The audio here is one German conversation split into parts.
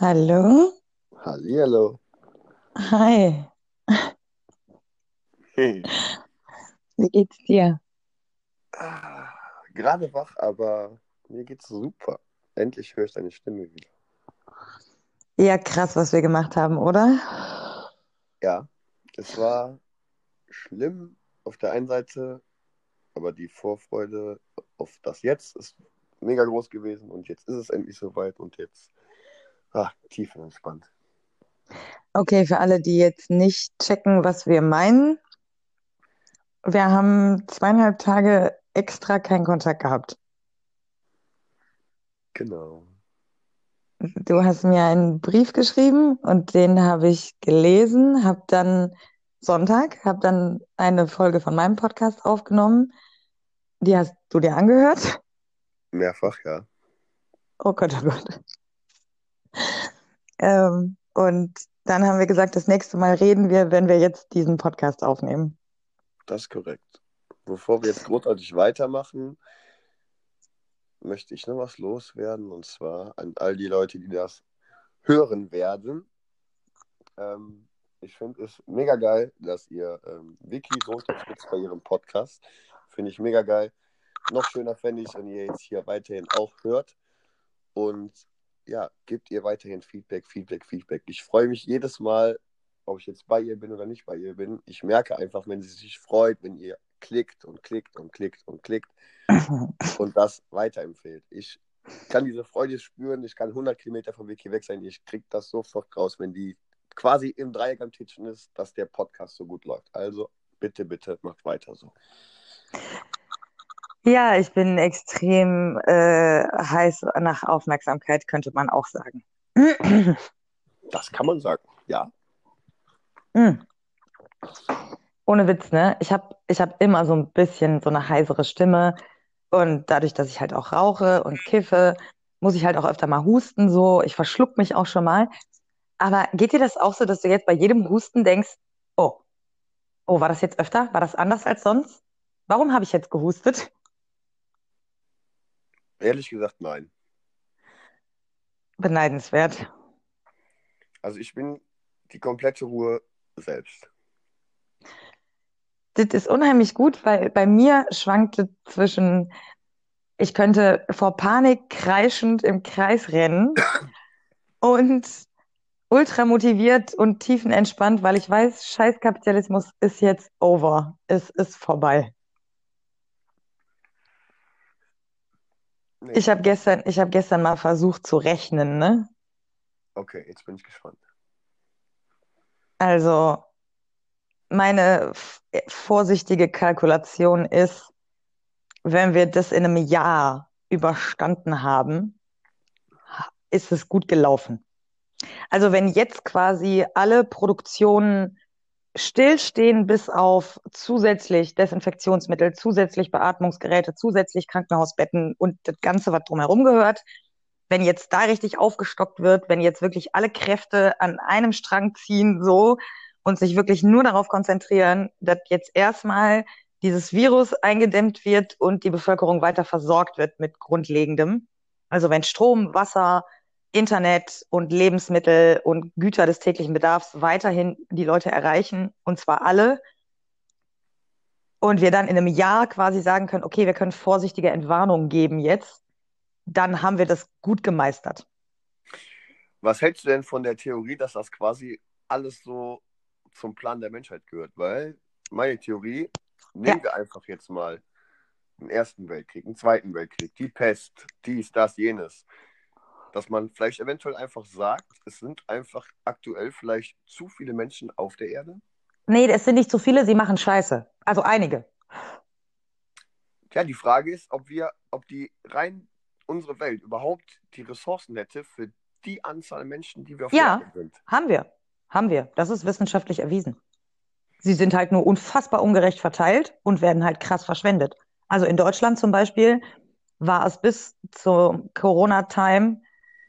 Hallo? Hallihallo. Hi, Hey. wie geht's dir? Ah, Gerade wach, aber mir geht's super. Endlich höre ich deine Stimme wieder. Ja, krass, was wir gemacht haben, oder? Ja, es war schlimm auf der einen Seite, aber die Vorfreude auf das Jetzt ist mega groß gewesen und jetzt ist es endlich soweit und jetzt ah, tiefenentspannt. Okay, für alle, die jetzt nicht checken, was wir meinen, wir haben zweieinhalb Tage extra keinen Kontakt gehabt. Genau. Du hast mir einen Brief geschrieben und den habe ich gelesen, habe dann Sonntag, habe dann eine Folge von meinem Podcast aufgenommen. Die hast du dir angehört? Mehrfach, ja. Oh Gott, oh Gott. Ähm, und dann haben wir gesagt, das nächste Mal reden wir, wenn wir jetzt diesen Podcast aufnehmen. Das ist korrekt. Bevor wir jetzt großartig weitermachen, möchte ich noch was loswerden und zwar an all die Leute, die das hören werden. Ähm, ich finde es mega geil, dass ihr ähm, Vicky so unterstützt bei ihrem Podcast. Finde ich mega geil. Noch schöner fände ich, wenn ihr jetzt hier weiterhin auch hört. Und ja, gebt ihr weiterhin Feedback, Feedback, Feedback. Ich freue mich jedes Mal, ob ich jetzt bei ihr bin oder nicht bei ihr bin. Ich merke einfach, wenn sie sich freut, wenn ihr klickt und klickt und klickt und klickt und das weiterempfehlt. Ich kann diese Freude spüren. Ich kann 100 Kilometer von Vicky weg sein. Ich kriege das sofort raus, wenn die quasi im Dreieck am Titschen ist, dass der Podcast so gut läuft. Also bitte, bitte macht weiter so. Ja, ich bin extrem äh, heiß nach Aufmerksamkeit, könnte man auch sagen. Das kann man sagen. Ja. Mm. Ohne Witz, ne? Ich habe ich hab immer so ein bisschen so eine heisere Stimme und dadurch, dass ich halt auch rauche und kiffe, muss ich halt auch öfter mal husten, so. Ich verschluck mich auch schon mal. Aber geht dir das auch so, dass du jetzt bei jedem Husten denkst, oh, oh, war das jetzt öfter? War das anders als sonst? Warum habe ich jetzt gehustet? Ehrlich gesagt, nein. Beneidenswert. Also ich bin die komplette Ruhe selbst. Das ist unheimlich gut, weil bei mir schwankte zwischen, ich könnte vor Panik kreischend im Kreis rennen und ultra motiviert und tiefenentspannt, weil ich weiß, Scheißkapitalismus ist jetzt over. Es ist vorbei. Nee. Ich habe gestern, ich habe gestern mal versucht zu rechnen, ne? Okay, jetzt bin ich gespannt. Also meine f- vorsichtige Kalkulation ist, wenn wir das in einem Jahr überstanden haben, ist es gut gelaufen. Also wenn jetzt quasi alle Produktionen stillstehen, bis auf zusätzlich Desinfektionsmittel, zusätzlich Beatmungsgeräte, zusätzlich Krankenhausbetten und das Ganze, was drumherum gehört, wenn jetzt da richtig aufgestockt wird, wenn jetzt wirklich alle Kräfte an einem Strang ziehen, so und sich wirklich nur darauf konzentrieren, dass jetzt erstmal dieses Virus eingedämmt wird und die Bevölkerung weiter versorgt wird mit Grundlegendem. Also wenn Strom, Wasser, Internet und Lebensmittel und Güter des täglichen Bedarfs weiterhin die Leute erreichen, und zwar alle, und wir dann in einem Jahr quasi sagen können, okay, wir können vorsichtige Entwarnungen geben jetzt, dann haben wir das gut gemeistert. Was hältst du denn von der Theorie, dass das quasi alles so zum Plan der Menschheit gehört? Weil meine Theorie, nehmen Ja. wir einfach jetzt mal den Ersten Weltkrieg, den Zweiten Weltkrieg, die Pest, dies, das, jenes. Dass man vielleicht eventuell einfach sagt, es sind einfach aktuell vielleicht zu viele Menschen auf der Erde. Nee, es sind nicht zu viele, sie machen Scheiße. Also einige. Tja, die Frage ist, ob wir, ob die rein unsere Welt überhaupt die Ressourcen hätte für die Anzahl Menschen, die wir auf Ja. der Erde sind. Haben wir. Haben wir. Das ist wissenschaftlich erwiesen. Sie sind halt nur unfassbar ungerecht verteilt und werden halt krass verschwendet. Also in Deutschland zum Beispiel war es bis zur Corona-Time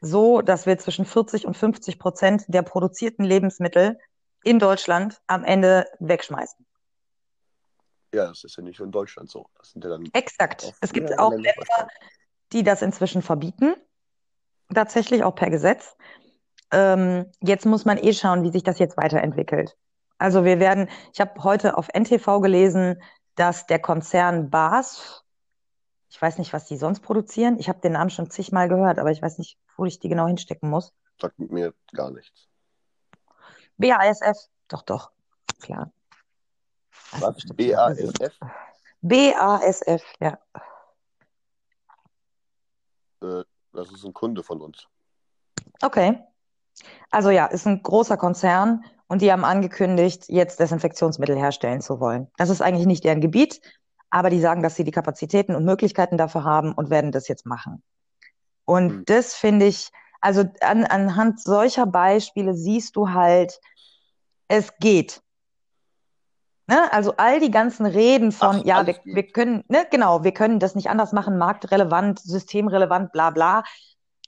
so, dass wir zwischen 40 und 50 Prozent der produzierten Lebensmittel in Deutschland am Ende wegschmeißen. Ja, das ist ja nicht nur in Deutschland so. Das sind ja dann Exakt. Es gibt auch Länder die das inzwischen verbieten, tatsächlich auch per Gesetz. Ähm, jetzt muss man eh schauen, wie sich das jetzt weiterentwickelt. Also wir werden, ich habe heute auf NTV gelesen, dass der Konzern BAS, ich weiß nicht, was die sonst produzieren, ich habe den Namen schon zigmal gehört, aber ich weiß nicht, wo ich die genau hinstecken muss. Sagt mir gar nichts. BASF, doch, doch, klar. Was? BASF? BASF, ja. Äh, das ist ein Kunde von uns. Okay. Also ja, ist ein großer Konzern und die haben angekündigt, jetzt Desinfektionsmittel herstellen zu wollen. Das ist eigentlich nicht deren Gebiet, aber die sagen, dass sie die Kapazitäten und Möglichkeiten dafür haben und werden das jetzt machen. Und Hm. das finde ich, also an, anhand solcher Beispiele siehst du halt, es geht. Ne? Also all die ganzen Reden von, Ach, ja, wir, wir können, ne, genau, wir können das nicht anders machen, marktrelevant, systemrelevant, bla bla.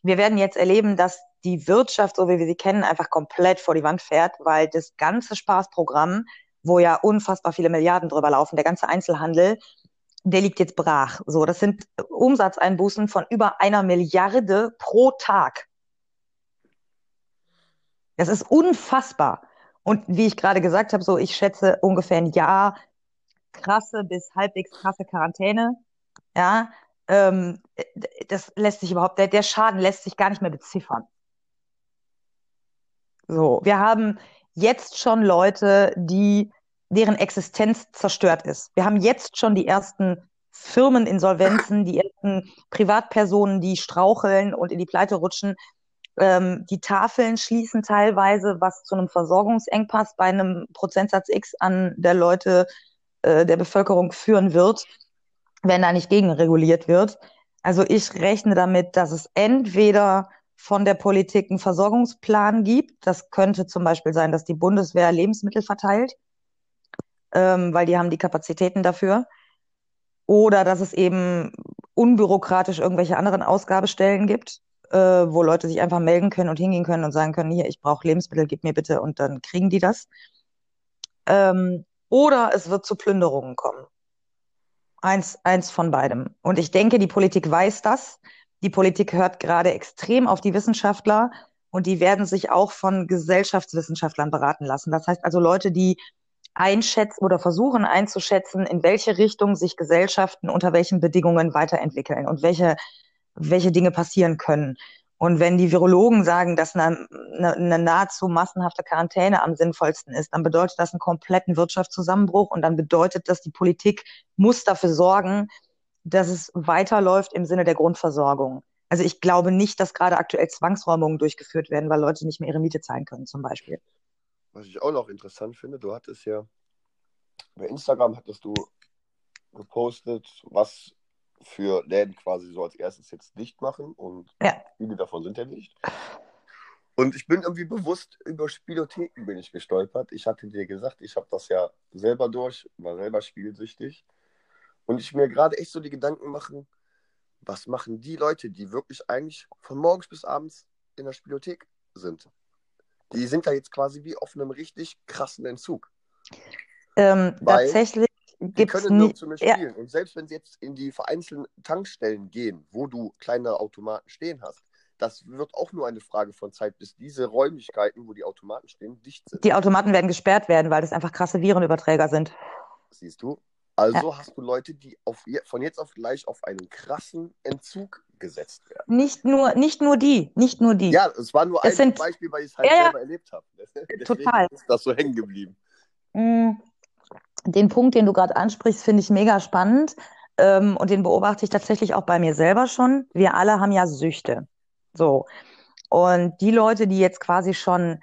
Wir werden jetzt erleben, dass die Wirtschaft, so wie wir sie kennen, einfach komplett vor die Wand fährt, weil das ganze Spaßprogramm, wo ja unfassbar viele Milliarden drüber laufen, der ganze Einzelhandel, der liegt jetzt brach. So, das sind Umsatzeinbußen von über einer Milliarde pro Tag. Das ist unfassbar. Und wie ich gerade gesagt habe, so ich schätze ungefähr ein Jahr krasse bis halbwegs krasse Quarantäne. Ja, ähm, das lässt sich überhaupt, der, der Schaden lässt sich gar nicht mehr beziffern. So, wir haben jetzt schon Leute, die, deren Existenz zerstört ist. Wir haben jetzt schon die ersten Firmeninsolvenzen, die ersten Privatpersonen, die straucheln und in die Pleite rutschen. Ähm, die Tafeln schließen teilweise, was zu einem Versorgungsengpass bei einem Prozentsatz X an der Leute, äh, der Bevölkerung führen wird, wenn da nicht gegenreguliert wird. Also ich rechne damit, dass es entweder von der Politik einen Versorgungsplan gibt. Das könnte zum Beispiel sein, dass die Bundeswehr Lebensmittel verteilt, ähm, weil die haben die Kapazitäten dafür. Oder dass es eben unbürokratisch irgendwelche anderen Ausgabestellen gibt, äh, wo Leute sich einfach melden können und hingehen können und sagen können, hier, ich brauche Lebensmittel, gib mir bitte und dann kriegen die das. Ähm, oder es wird zu Plünderungen kommen. Eins, eins von beidem. Und ich denke, die Politik weiß das. Die Politik hört gerade extrem auf die Wissenschaftler und die werden sich auch von Gesellschaftswissenschaftlern beraten lassen. Das heißt also Leute, die einschätzen oder versuchen einzuschätzen, in welche Richtung sich Gesellschaften unter welchen Bedingungen weiterentwickeln und welche, welche Dinge passieren können. Und wenn die Virologen sagen, dass eine, eine, nahezu massenhafte Quarantäne am sinnvollsten ist, dann bedeutet das einen kompletten Wirtschaftszusammenbruch und dann bedeutet das, die Politik muss dafür sorgen, dass es weiterläuft im Sinne der Grundversorgung. Also ich glaube nicht, dass gerade aktuell Zwangsräumungen durchgeführt werden, weil Leute nicht mehr ihre Miete zahlen können, zum Beispiel. Was ich auch noch interessant finde, du hattest ja bei Instagram hattest du gepostet, was für Läden quasi so als erstes jetzt dicht machen und Ja. viele davon sind ja dicht. Und ich bin irgendwie bewusst über Spielotheken bin ich gestolpert. Ich hatte dir gesagt, ich habe das ja selber durch, war selber spielsüchtig. Und ich mir gerade echt so die Gedanken machen, was machen die Leute, die wirklich eigentlich von morgens bis abends in der Spielothek sind? Die sind da jetzt quasi wie auf einem richtig krassen Entzug. Ähm, tatsächlich Die gibt's können nie, nirgendwo mehr ja, spielen. Und selbst wenn sie jetzt in die vereinzelten Tankstellen gehen, wo du kleine Automaten stehen hast, das wird auch nur eine Frage von Zeit, bis diese Räumlichkeiten, wo die Automaten stehen, dicht sind. die Automaten werden gesperrt werden, weil das einfach krasse Virenüberträger sind. Siehst du? Also hast du Leute, die auf, von jetzt auf gleich auf einen krassen Entzug gesetzt werden. Nicht nur, nicht nur die, nicht nur die. Ja, es war nur Es ein sind- Beispiel, weil ich es halt Ja, selber erlebt habe. Deswegen Total. ist das so hängen geblieben. Mm, Den Punkt, den du gerade ansprichst, finde ich mega spannend. Ähm, und den beobachte ich tatsächlich auch bei mir selber schon. Wir alle haben ja Süchte. So. Und die Leute, die jetzt quasi schon,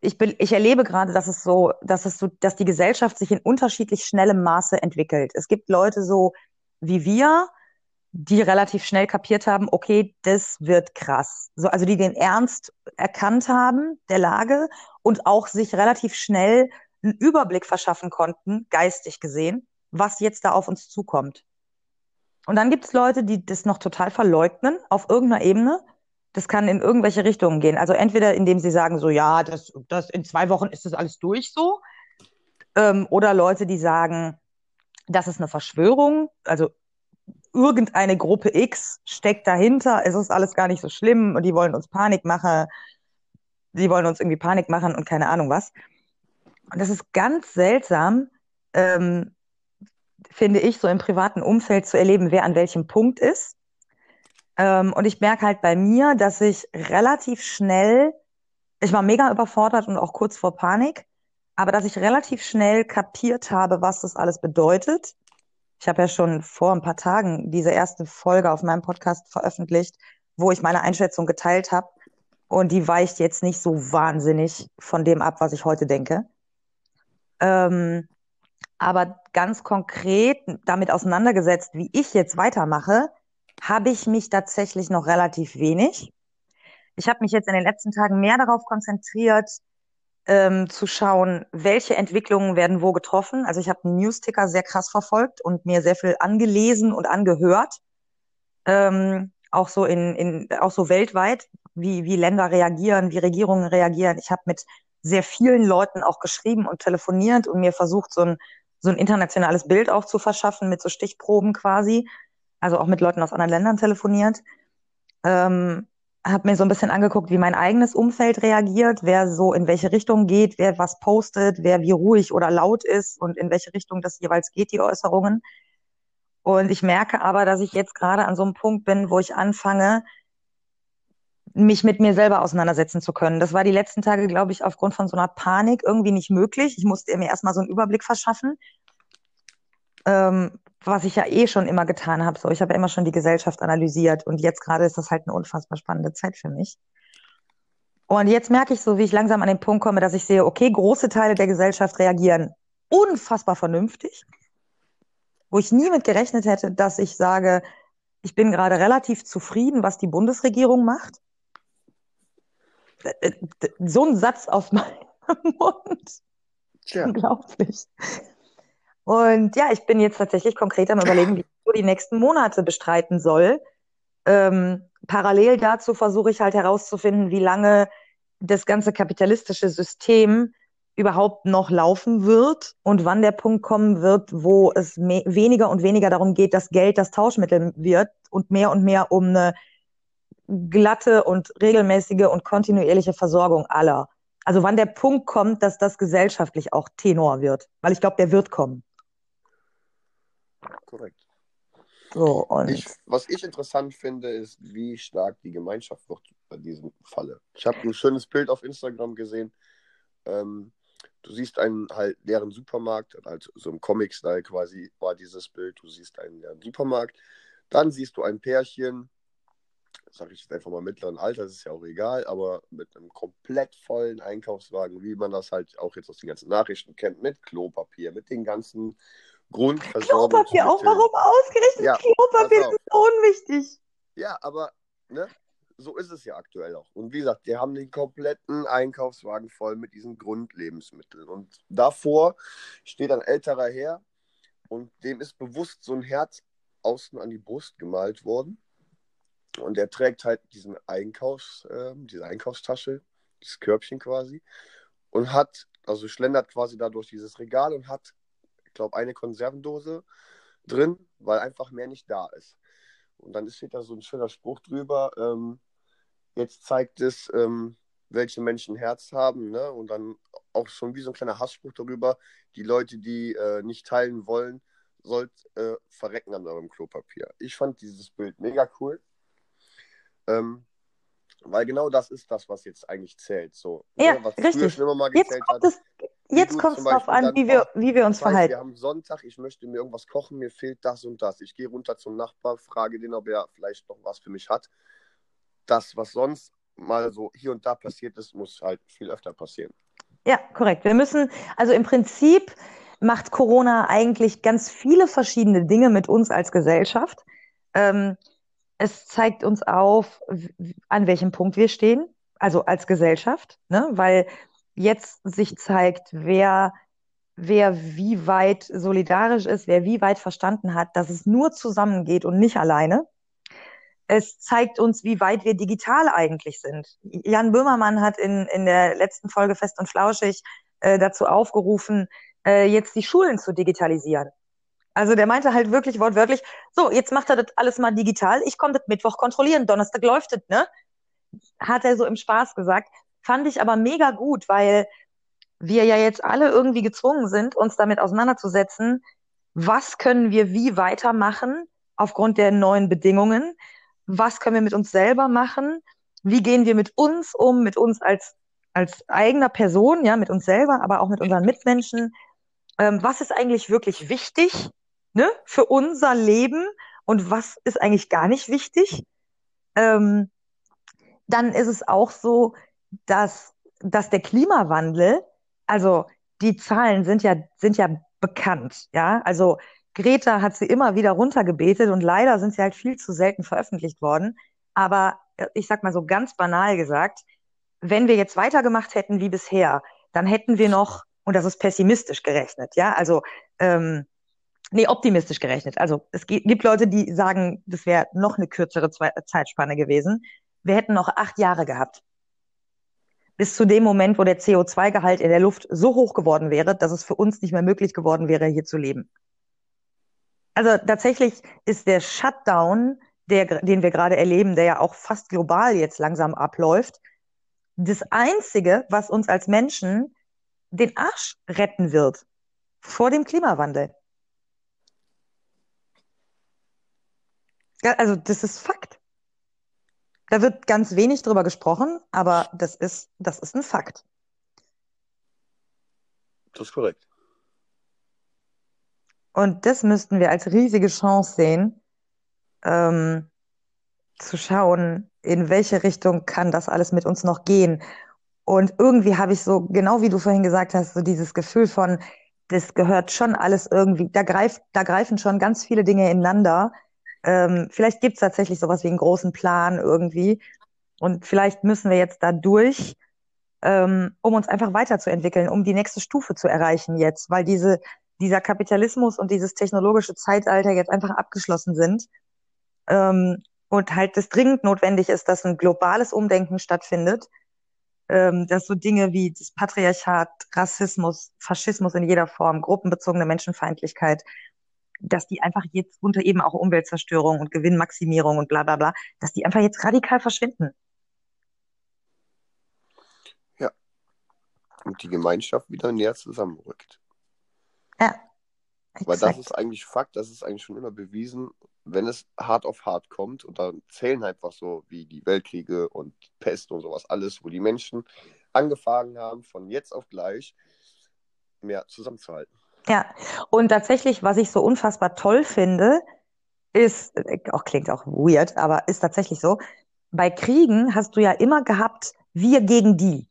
ich, be- ich erlebe gerade, dass es so, dass es so, dass die Gesellschaft sich in unterschiedlich schnellem Maße entwickelt. Es gibt Leute so wie wir, die relativ schnell kapiert haben, okay, das wird krass. So, also die den Ernst erkannt haben der Lage und auch sich relativ schnell einen Überblick verschaffen konnten, geistig gesehen, was jetzt da auf uns zukommt. Und dann gibt es Leute, die das noch total verleugnen auf irgendeiner Ebene. Das kann in irgendwelche Richtungen gehen. Also entweder indem sie sagen, so ja, das, das in zwei Wochen ist das alles durch so. Ähm, oder Leute, die sagen, das ist eine Verschwörung, also irgendeine Gruppe X steckt dahinter, es ist alles gar nicht so schlimm und die wollen uns Panik machen. die wollen uns irgendwie Panik machen und keine Ahnung was. Und das ist ganz seltsam, ähm, finde ich, so im privaten Umfeld zu erleben, wer an welchem Punkt ist. Ähm, und ich merke halt bei mir, dass ich relativ schnell, ich war mega überfordert und auch kurz vor Panik, aber dass ich relativ schnell kapiert habe, was das alles bedeutet. Ich habe ja schon vor ein paar Tagen diese erste Folge auf meinem Podcast veröffentlicht, wo ich meine Einschätzung geteilt habe. Und die weicht jetzt nicht so wahnsinnig von dem ab, was ich heute denke. Ähm, aber ganz konkret damit auseinandergesetzt, wie ich jetzt weitermache, habe ich mich tatsächlich noch relativ wenig. Ich habe mich jetzt in den letzten Tagen mehr darauf konzentriert, ähm, zu schauen, welche Entwicklungen werden wo getroffen. Also ich habe einen Newsticker sehr krass verfolgt und mir sehr viel angelesen und angehört. Ähm, auch so in, in auch so weltweit, wie, wie Länder reagieren, wie Regierungen reagieren. Ich habe mit sehr vielen Leuten auch geschrieben und telefoniert und mir versucht, so ein, so ein internationales Bild auch zu verschaffen mit so Stichproben quasi. Also auch mit Leuten aus anderen Ländern telefoniert. Ähm, habe mir so ein bisschen angeguckt, wie mein eigenes Umfeld reagiert, wer so in welche Richtung geht, wer was postet, wer wie ruhig oder laut ist und in welche Richtung das jeweils geht, die Äußerungen. Und ich merke aber, dass ich jetzt gerade an so einem Punkt bin, wo ich anfange, mich mit mir selber auseinandersetzen zu können. Das war die letzten Tage, glaube ich, aufgrund von so einer Panik irgendwie nicht möglich. Ich musste mir erstmal so einen Überblick verschaffen, ähm, was ich ja eh schon immer getan habe. So, ich habe ja immer schon die Gesellschaft analysiert und jetzt gerade ist das halt eine unfassbar spannende Zeit für mich. Und jetzt merke ich so, wie ich langsam an den Punkt komme, dass ich sehe, okay, große Teile der Gesellschaft reagieren unfassbar vernünftig, wo ich nie mit gerechnet hätte, dass ich sage, ich bin gerade relativ zufrieden, was die Bundesregierung macht. Äh, äh, so ein Satz aus meinem Mund. Tja. Unglaublich. Und ja, ich bin jetzt tatsächlich konkret am überlegen, wie ich so die nächsten Monate bestreiten soll. Ähm, parallel dazu versuche ich halt herauszufinden, wie lange das ganze kapitalistische System überhaupt noch laufen wird und wann der Punkt kommen wird, wo es weniger und weniger darum geht, dass Geld das Tauschmittel wird und mehr und mehr um eine glatte und regelmäßige und kontinuierliche Versorgung aller. Also wann der Punkt kommt, dass das gesellschaftlich auch Tenor wird. Weil ich glaube, der wird kommen. Korrekt. So, ich, was ich interessant finde, ist, wie stark die Gemeinschaft wird bei diesem Falle. Ich habe ein schönes Bild auf Instagram gesehen. Ähm, du siehst einen halt leeren Supermarkt, halt so im Comic-Style quasi war dieses Bild. Du siehst einen leeren Supermarkt. Dann siehst du ein Pärchen, sage ich jetzt einfach mal mittleren Alter, das ist ja auch egal, aber mit einem komplett vollen Einkaufswagen, wie man das halt auch jetzt aus den ganzen Nachrichten kennt, mit Klopapier, mit den ganzen Grundversorgung. Klopapier, auch warum ausgerechnet ja, Klopapier? Das ist so unwichtig. Ja, aber ne, so ist es ja aktuell auch. Und wie gesagt, die haben den kompletten Einkaufswagen voll mit diesen Grundlebensmitteln. Und davor steht ein älterer Herr und dem ist bewusst so ein Herz außen an die Brust gemalt worden. Und er trägt halt diesen Einkaufs, äh, diese Einkaufstasche, dieses Körbchen quasi, und hat, also schlendert quasi da durch dieses Regal und hat, glaube, eine Konservendose drin, weil einfach mehr nicht da ist. Und dann steht da so ein schöner Spruch drüber, ähm, jetzt zeigt es, ähm, welche Menschen Herz haben, ne? Und dann auch schon wie so ein kleiner Hassspruch darüber, die Leute, die äh, nicht teilen wollen, sollt äh, verrecken an eurem Klopapier. Ich fand dieses Bild mega cool. Ähm, weil genau das ist das, was jetzt eigentlich zählt. So, ne, ja, ne? was richtig. früher mal gezählt jetzt kommt hat. Es, jetzt kommt es darauf an, wie wir, wie wir uns verhalten. Wir haben Sonntag, ich möchte mir irgendwas kochen, mir fehlt das und das. Ich gehe runter zum Nachbar, frage den, ob er vielleicht noch was für mich hat. Das, was sonst mal so hier und da passiert ist, muss halt viel öfter passieren. Ja, korrekt. Wir müssen, also im Prinzip macht Corona eigentlich ganz viele verschiedene Dinge mit uns als Gesellschaft. Ähm, es zeigt uns auf, an welchem Punkt wir stehen, also als Gesellschaft, ne? weil jetzt sich zeigt, wer, wer wie weit solidarisch ist, wer wie weit verstanden hat, dass es nur zusammengeht und nicht alleine. Es zeigt uns, wie weit wir digital eigentlich sind. Jan Böhmermann hat in, in der letzten Folge Fest und Flauschig äh, dazu aufgerufen, äh, jetzt die Schulen zu digitalisieren. Also der meinte halt wirklich wortwörtlich, so, jetzt macht er das alles mal digital, ich komme das Mittwoch kontrollieren, Donnerstag läuft es, ne? Hat er so im Spaß gesagt. Fand ich aber mega gut, weil wir ja jetzt alle irgendwie gezwungen sind, uns damit auseinanderzusetzen, was können wir wie weitermachen aufgrund der neuen Bedingungen, was können wir mit uns selber machen, wie gehen wir mit uns um, mit uns als, als eigener Person, ja, mit uns selber, aber auch mit unseren Mitmenschen, ähm, was ist eigentlich wirklich wichtig ne, für unser Leben und was ist eigentlich gar nicht wichtig. Ähm, dann ist es auch so, dass, dass der Klimawandel, also die Zahlen sind ja, sind ja bekannt, ja. Also Greta hat sie immer wieder runtergebetet und leider sind sie halt viel zu selten veröffentlicht worden. Aber äh, ich sag mal so ganz banal gesagt, wenn wir jetzt weitergemacht hätten wie bisher, dann hätten wir noch, und das ist pessimistisch gerechnet, ja, also ähm, nee, optimistisch gerechnet. Also es gibt Leute, die sagen, das wäre noch eine kürzere Zeitspanne gewesen. Wir hätten noch acht Jahre gehabt. Bis zu dem Moment, wo der CO2-Gehalt in der Luft so hoch geworden wäre, dass es für uns nicht mehr möglich geworden wäre, hier zu leben. Also tatsächlich ist der Shutdown, der, den wir gerade erleben, der ja auch fast global jetzt langsam abläuft, das Einzige, was uns als Menschen den Arsch retten wird vor dem Klimawandel. Ja, also das ist Fakt. Da wird ganz wenig drüber gesprochen, aber das ist, das ist ein Fakt. Das ist korrekt. Und das müssten wir als riesige Chance sehen, ähm, zu schauen, in welche Richtung kann das alles mit uns noch gehen. Und irgendwie habe ich so, genau wie du vorhin gesagt hast, so dieses Gefühl von, das gehört schon alles irgendwie, da greift, da greifen schon ganz viele Dinge ineinander ähm, vielleicht gibt es tatsächlich sowas wie einen großen Plan irgendwie. Und vielleicht müssen wir jetzt da durch, ähm, um uns einfach weiterzuentwickeln, um die nächste Stufe zu erreichen jetzt, weil diese, dieser Kapitalismus und dieses technologische Zeitalter jetzt einfach abgeschlossen sind. Ähm, und halt es dringend notwendig ist, dass ein globales Umdenken stattfindet, ähm, dass so Dinge wie das Patriarchat, Rassismus, Faschismus in jeder Form, gruppenbezogene Menschenfeindlichkeit, dass die einfach jetzt unter eben auch Umweltzerstörung und Gewinnmaximierung und bla bla bla, dass die einfach jetzt radikal verschwinden. Ja. Und die Gemeinschaft wieder näher zusammenrückt. Ja. Exakt. Weil das ist eigentlich Fakt, das ist eigentlich schon immer bewiesen, wenn es hart auf hart kommt und dann zählen einfach so wie die Weltkriege und Pest und sowas alles, wo die Menschen angefangen haben, von jetzt auf gleich mehr zusammenzuhalten. Ja, und tatsächlich, was ich so unfassbar toll finde, ist, auch klingt auch weird, aber ist tatsächlich so, bei Kriegen hast du ja immer gehabt, wir gegen die.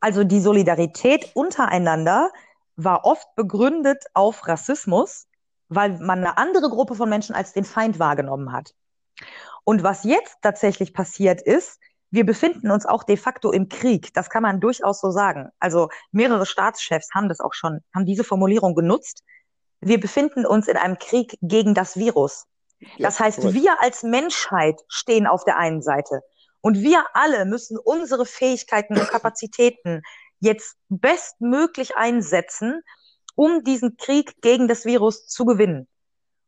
Also die Solidarität untereinander war oft begründet auf Rassismus, weil man eine andere Gruppe von Menschen als den Feind wahrgenommen hat. Und was jetzt tatsächlich passiert ist, wir befinden uns auch de facto im Krieg. Das kann man durchaus so sagen. Also mehrere Staatschefs haben das auch schon, haben diese Formulierung genutzt. Wir befinden uns in einem Krieg gegen das Virus. das heißt, cool. wir als Menschheit stehen auf der einen Seite und wir alle müssen unsere Fähigkeiten und Kapazitäten jetzt bestmöglich einsetzen, um diesen Krieg gegen das Virus zu gewinnen.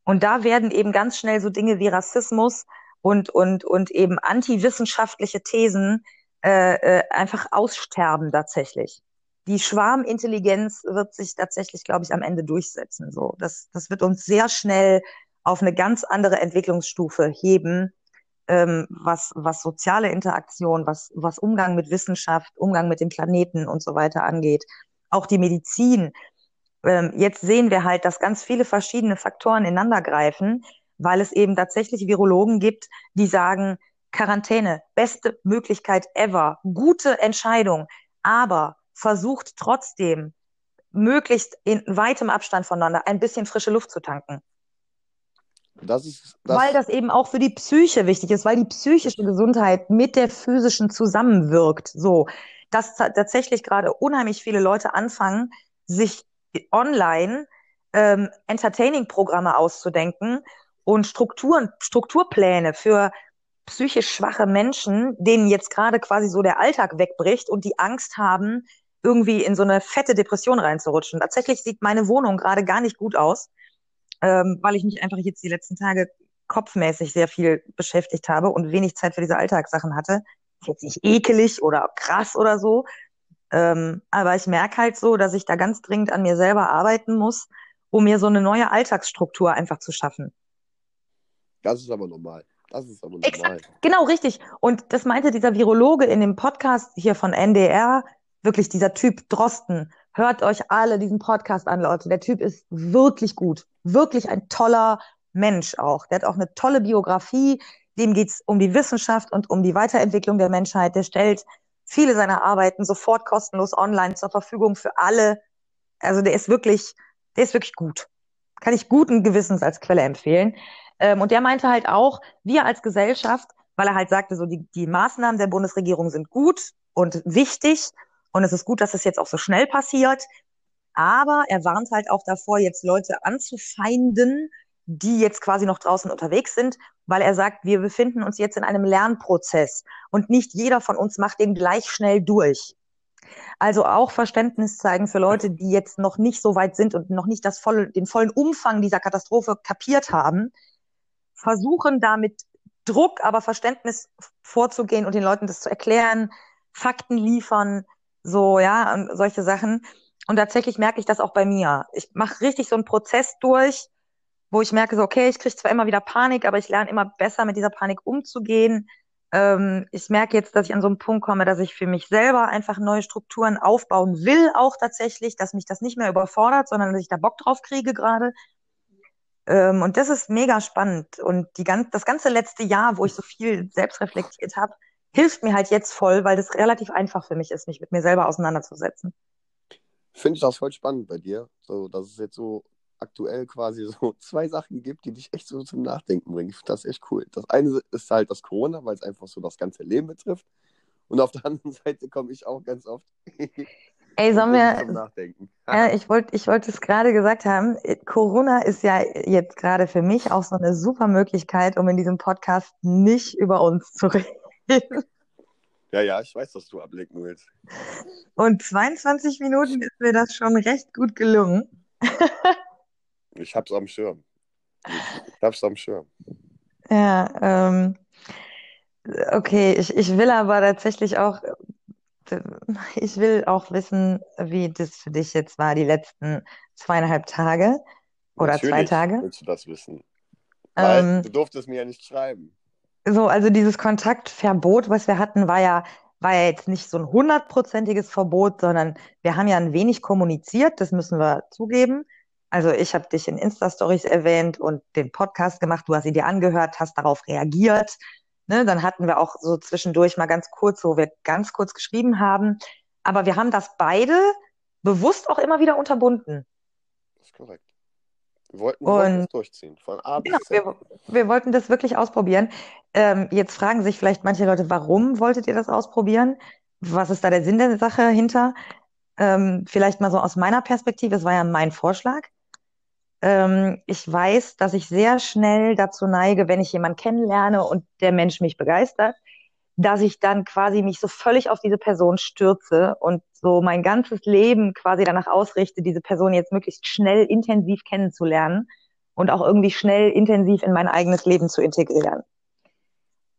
Und da werden eben ganz schnell so Dinge wie Rassismus, und, und, und eben antiwissenschaftliche Thesen äh, äh, einfach aussterben tatsächlich. Die Schwarmintelligenz wird sich tatsächlich, glaube ich, am Ende durchsetzen. So, das, das wird uns sehr schnell auf eine ganz andere Entwicklungsstufe heben, ähm, was, was soziale Interaktion, was, was Umgang mit Wissenschaft, Umgang mit dem Planeten und so weiter angeht. Auch die Medizin. Ähm, jetzt sehen wir halt, dass ganz viele verschiedene Faktoren ineinander greifen, weil es eben tatsächlich Virologen gibt, die sagen, Quarantäne, beste Möglichkeit ever, gute Entscheidung, aber versucht trotzdem möglichst in weitem Abstand voneinander ein bisschen frische Luft zu tanken. Das ist, das weil das eben auch für die Psyche wichtig ist, weil die psychische Gesundheit mit der physischen zusammenwirkt. So, dass tatsächlich gerade unheimlich viele Leute anfangen, sich online ähm, Entertaining-Programme auszudenken, und Strukturen, Strukturpläne für psychisch schwache Menschen, denen jetzt gerade quasi so der Alltag wegbricht und die Angst haben, irgendwie in so eine fette Depression reinzurutschen. Tatsächlich sieht meine Wohnung gerade gar nicht gut aus, ähm, weil ich mich einfach jetzt die letzten Tage kopfmäßig sehr viel beschäftigt habe und wenig Zeit für diese Alltagssachen hatte. ist jetzt nicht ekelig oder krass oder so. Ähm, aber ich merke halt so, dass ich da ganz dringend an mir selber arbeiten muss, um mir so eine neue Alltagsstruktur einfach zu schaffen. Das ist aber normal. Das ist aber normal. Exakt, genau, richtig. Und das meinte dieser Virologe in dem Podcast hier von NDR, wirklich dieser Typ Drosten. Hört euch alle diesen Podcast an, Leute. Der Typ ist wirklich gut. Wirklich ein toller Mensch auch. Der hat auch eine tolle Biografie. Dem geht's um die Wissenschaft und um die Weiterentwicklung der Menschheit. Der stellt viele seiner Arbeiten sofort kostenlos online zur Verfügung für alle. Also der ist wirklich, der ist wirklich gut. Kann ich guten Gewissens als Quelle empfehlen. Ähm, und der meinte halt auch, wir als Gesellschaft, weil er halt sagte, so die, die Maßnahmen der Bundesregierung sind gut und wichtig und es ist gut, dass es jetzt auch so schnell passiert. Aber er warnt halt auch davor, jetzt Leute anzufeinden, die jetzt quasi noch draußen unterwegs sind, weil er sagt, wir befinden uns jetzt in einem Lernprozess und nicht jeder von uns macht den gleich schnell durch. Also auch Verständnis zeigen für Leute, die jetzt noch nicht so weit sind und noch nicht das volle, den vollen Umfang dieser Katastrophe kapiert haben, versuchen damit Druck, aber Verständnis vorzugehen und den Leuten das zu erklären, Fakten liefern, so, ja, und solche Sachen. Und tatsächlich merke ich das auch bei mir. Ich mache richtig so einen Prozess durch, wo ich merke, so, okay, ich kriege zwar immer wieder Panik, aber ich lerne immer besser mit dieser Panik umzugehen. Ähm, ich merke jetzt, dass ich an so einen Punkt komme, dass ich für mich selber einfach neue Strukturen aufbauen will, auch tatsächlich, dass mich das nicht mehr überfordert, sondern dass ich da Bock drauf kriege gerade. Ähm, und das ist mega spannend. Und die ganz, das ganze letzte Jahr, wo ich so viel selbst reflektiert habe, hilft mir halt jetzt voll, weil das relativ einfach für mich ist, mich mit mir selber auseinanderzusetzen. Finde ich das voll spannend bei dir, so dass es jetzt so aktuell quasi so zwei Sachen gibt, die dich echt so zum Nachdenken bringen. Ich finde das echt cool. Das eine ist halt das Corona, weil es einfach so das ganze Leben betrifft. Und auf der anderen Seite komme ich auch ganz oft. Ey, sollen wir. Ja, ich wollte ich wollte es gerade gesagt haben. Corona ist ja jetzt gerade für mich auch so eine super Möglichkeit, um in diesem Podcast nicht über uns zu reden. Ja, ja, ich weiß, dass du ablenken willst. Und 22 Minuten ist mir das schon recht gut gelungen. Ich hab's am Schirm. Ich hab's am Schirm. Ja, ähm, okay, ich, ich will aber tatsächlich auch, ich will auch wissen, wie das für dich jetzt war, die letzten zweieinhalb Tage oder Natürlich zwei Tage. willst du das wissen. Weil Ähm, du durftest mir ja nicht schreiben. so, also dieses Kontaktverbot, was wir hatten, war ja, war ja jetzt nicht so ein hundertprozentiges Verbot, sondern wir haben ja ein wenig kommuniziert, das müssen wir zugeben. Also ich habe dich in Insta-Stories erwähnt und den Podcast gemacht, du hast ihn dir angehört, hast darauf reagiert. Ne, dann hatten wir auch so zwischendurch mal ganz kurz, wo wir ganz kurz geschrieben haben. Aber wir haben das beide bewusst auch immer wieder unterbunden. Das ist korrekt. Wir wollten, wir wollten das durchziehen. Von A genau, bis Z. wir, wir wollten das wirklich ausprobieren. Ähm, jetzt fragen sich vielleicht manche Leute, warum wolltet ihr das ausprobieren? Was ist da der Sinn der Sache hinter? Ähm, vielleicht mal so aus meiner Perspektive, es war ja mein Vorschlag. Ähm, ich weiß, dass ich sehr schnell dazu neige, wenn ich jemanden kennenlerne und der Mensch mich begeistert, dass ich dann quasi mich so völlig auf diese Person stürze und so mein ganzes Leben quasi danach ausrichte, diese Person jetzt möglichst schnell intensiv kennenzulernen und auch irgendwie schnell intensiv in mein eigenes Leben zu integrieren.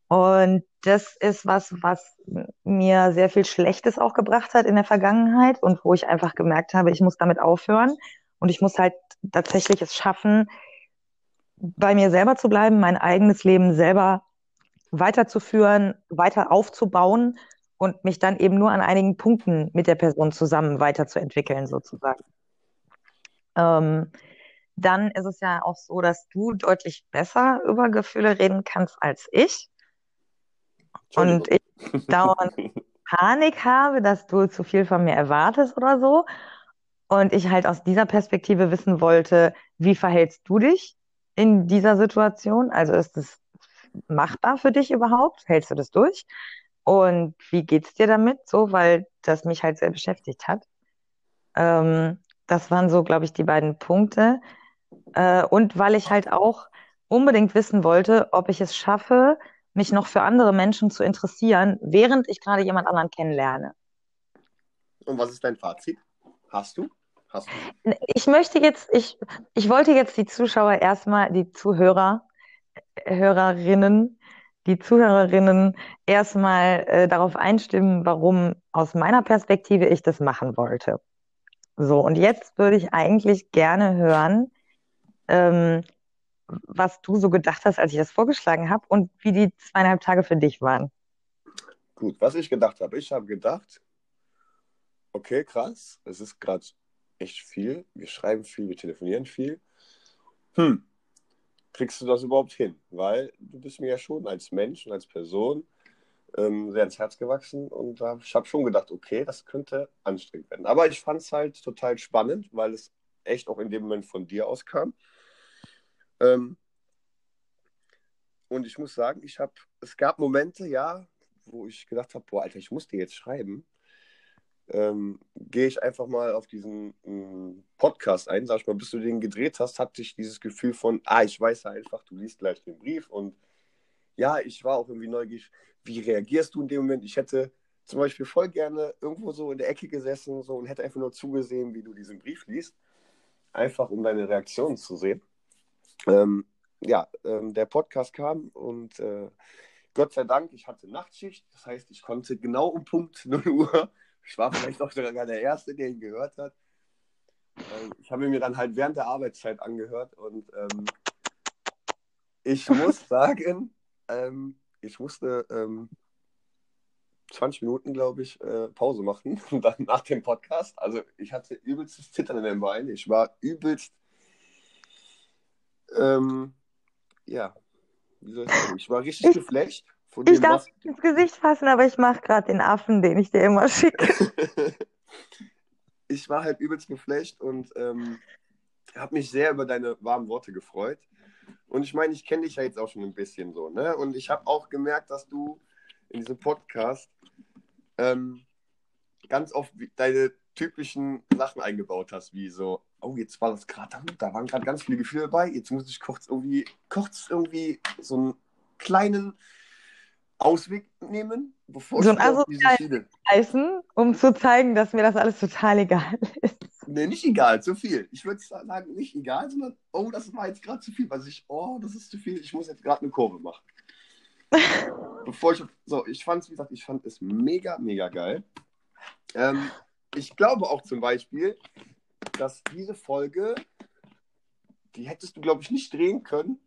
Und das ist was, was mir sehr viel Schlechtes auch gebracht hat in der Vergangenheit und wo ich einfach gemerkt habe, ich muss damit aufhören und ich muss halt tatsächlich es schaffen, bei mir selber zu bleiben, mein eigenes Leben selber weiterzuführen, weiter aufzubauen und mich dann eben nur an einigen Punkten mit der Person zusammen weiterzuentwickeln, sozusagen. Ähm, dann ist es ja auch so, dass du deutlich besser über Gefühle reden kannst als ich. Und ich dauernd Panik habe, dass du zu viel von mir erwartest oder so. Und ich halt aus dieser Perspektive wissen wollte, wie verhältst du dich in dieser Situation? Also ist es machbar für dich überhaupt? Hältst du das durch? Und wie geht's dir damit? So, weil das mich halt sehr beschäftigt hat. Ähm, das waren so, glaube ich, die beiden Punkte. Äh, und weil ich halt auch unbedingt wissen wollte, ob ich es schaffe, mich noch für andere Menschen zu interessieren, während ich gerade jemand anderen kennenlerne. Und was ist dein Fazit? Hast du? Hast du? Ich möchte jetzt, ich, ich wollte jetzt die Zuschauer erstmal, die Zuhörer, Hörerinnen, die Zuhörerinnen erstmal äh, darauf einstimmen, warum aus meiner Perspektive ich das machen wollte. So, und jetzt würde ich eigentlich gerne hören, ähm, was du so gedacht hast, als ich das vorgeschlagen habe und wie die zweieinhalb Tage für dich waren. Gut, was ich gedacht habe. Ich habe gedacht, okay, krass, es ist gerade echt viel. Wir schreiben viel, wir telefonieren viel. Hm, kriegst du das überhaupt hin? Weil du bist mir ja schon als Mensch und als Person ähm, sehr ins Herz gewachsen und da, ich habe schon gedacht, okay, das könnte anstrengend werden. Aber ich fand es halt total spannend, weil es echt auch in dem Moment von dir auskam. Ähm, und ich muss sagen, ich habe, es gab Momente, ja, wo ich gedacht habe, boah, Alter, ich muss dir jetzt schreiben. Ähm, gehe ich einfach mal auf diesen ähm, Podcast ein, sag ich mal, bis du den gedreht hast, hatte ich dieses Gefühl von, ah, ich weiß ja einfach, du liest gleich den Brief und ja, ich war auch irgendwie neugierig, wie reagierst du in dem Moment? Ich hätte zum Beispiel voll gerne irgendwo so in der Ecke gesessen so, und hätte einfach nur zugesehen, wie du diesen Brief liest, einfach um deine Reaktionen zu sehen. Ähm, ja, ähm, der Podcast kam und äh, Gott sei Dank, ich hatte Nachtschicht. Das heißt, ich konnte genau um Punkt 0 Uhr, ich war vielleicht auch sogar der Erste, der ihn gehört hat. Ähm, ich habe ihn mir dann halt während der Arbeitszeit angehört und ähm, ich muss sagen, ähm, ich musste 20 ähm, Minuten, glaube ich, äh, Pause machen dann nach dem Podcast. Also ich hatte übelstes Zittern in den Beinen. Ich war übelst ähm, ja, wie soll ich sagen? Ich war richtig dem, Ich darf was... ins Gesicht fassen, aber ich mache gerade den Affen, den ich dir immer schicke. ich war halt übelst geflasht und ähm, habe mich sehr über deine warmen Worte gefreut. Und ich meine, ich kenne dich ja jetzt auch schon ein bisschen so, ne? Und ich habe auch gemerkt, dass du in diesem Podcast ähm, ganz oft deine typischen Sachen eingebaut hast, wie so, oh, jetzt war das gerade, da waren gerade ganz viele Gefühle dabei, jetzt muss ich kurz irgendwie, kurz irgendwie so einen kleinen Ausweg nehmen, bevor so ein diese Schiene... Heißen, um zu zeigen, dass mir das alles total egal ist. Nee, nicht egal, zu viel. Ich würde sagen, nicht egal, sondern, oh, das war jetzt gerade zu viel, weil ich, oh, das ist zu viel, ich muss jetzt gerade eine Kurve machen. Bevor ich, so, ich fand es, wie gesagt, ich fand es mega, mega geil. Ähm, ich glaube auch zum Beispiel, dass diese Folge, die hättest du, glaube ich, nicht drehen können,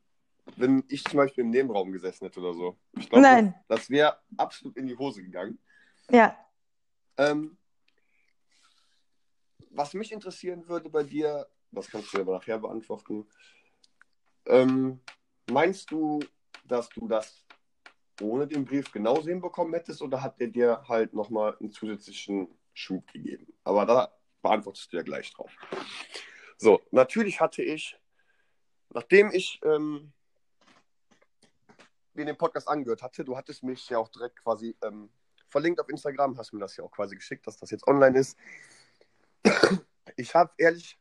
wenn ich zum Beispiel im Nebenraum gesessen hätte oder so. Ich glaube, Nein. das, das wäre absolut in die Hose gegangen. Ja. Ähm, was mich interessieren würde bei dir, das kannst du aber nachher beantworten. Ähm, meinst du, dass du das ohne den Brief genauso hinbekommen hättest oder hat der dir halt nochmal einen zusätzlichen Schub gegeben? Aber da beantwortest du ja gleich drauf. So, natürlich hatte ich, nachdem ich ähm, mir den Podcast angehört hatte, du hattest mich ja auch direkt quasi ähm, verlinkt auf Instagram, hast mir das ja auch quasi geschickt, dass das jetzt online ist. Ich habe ehrlich,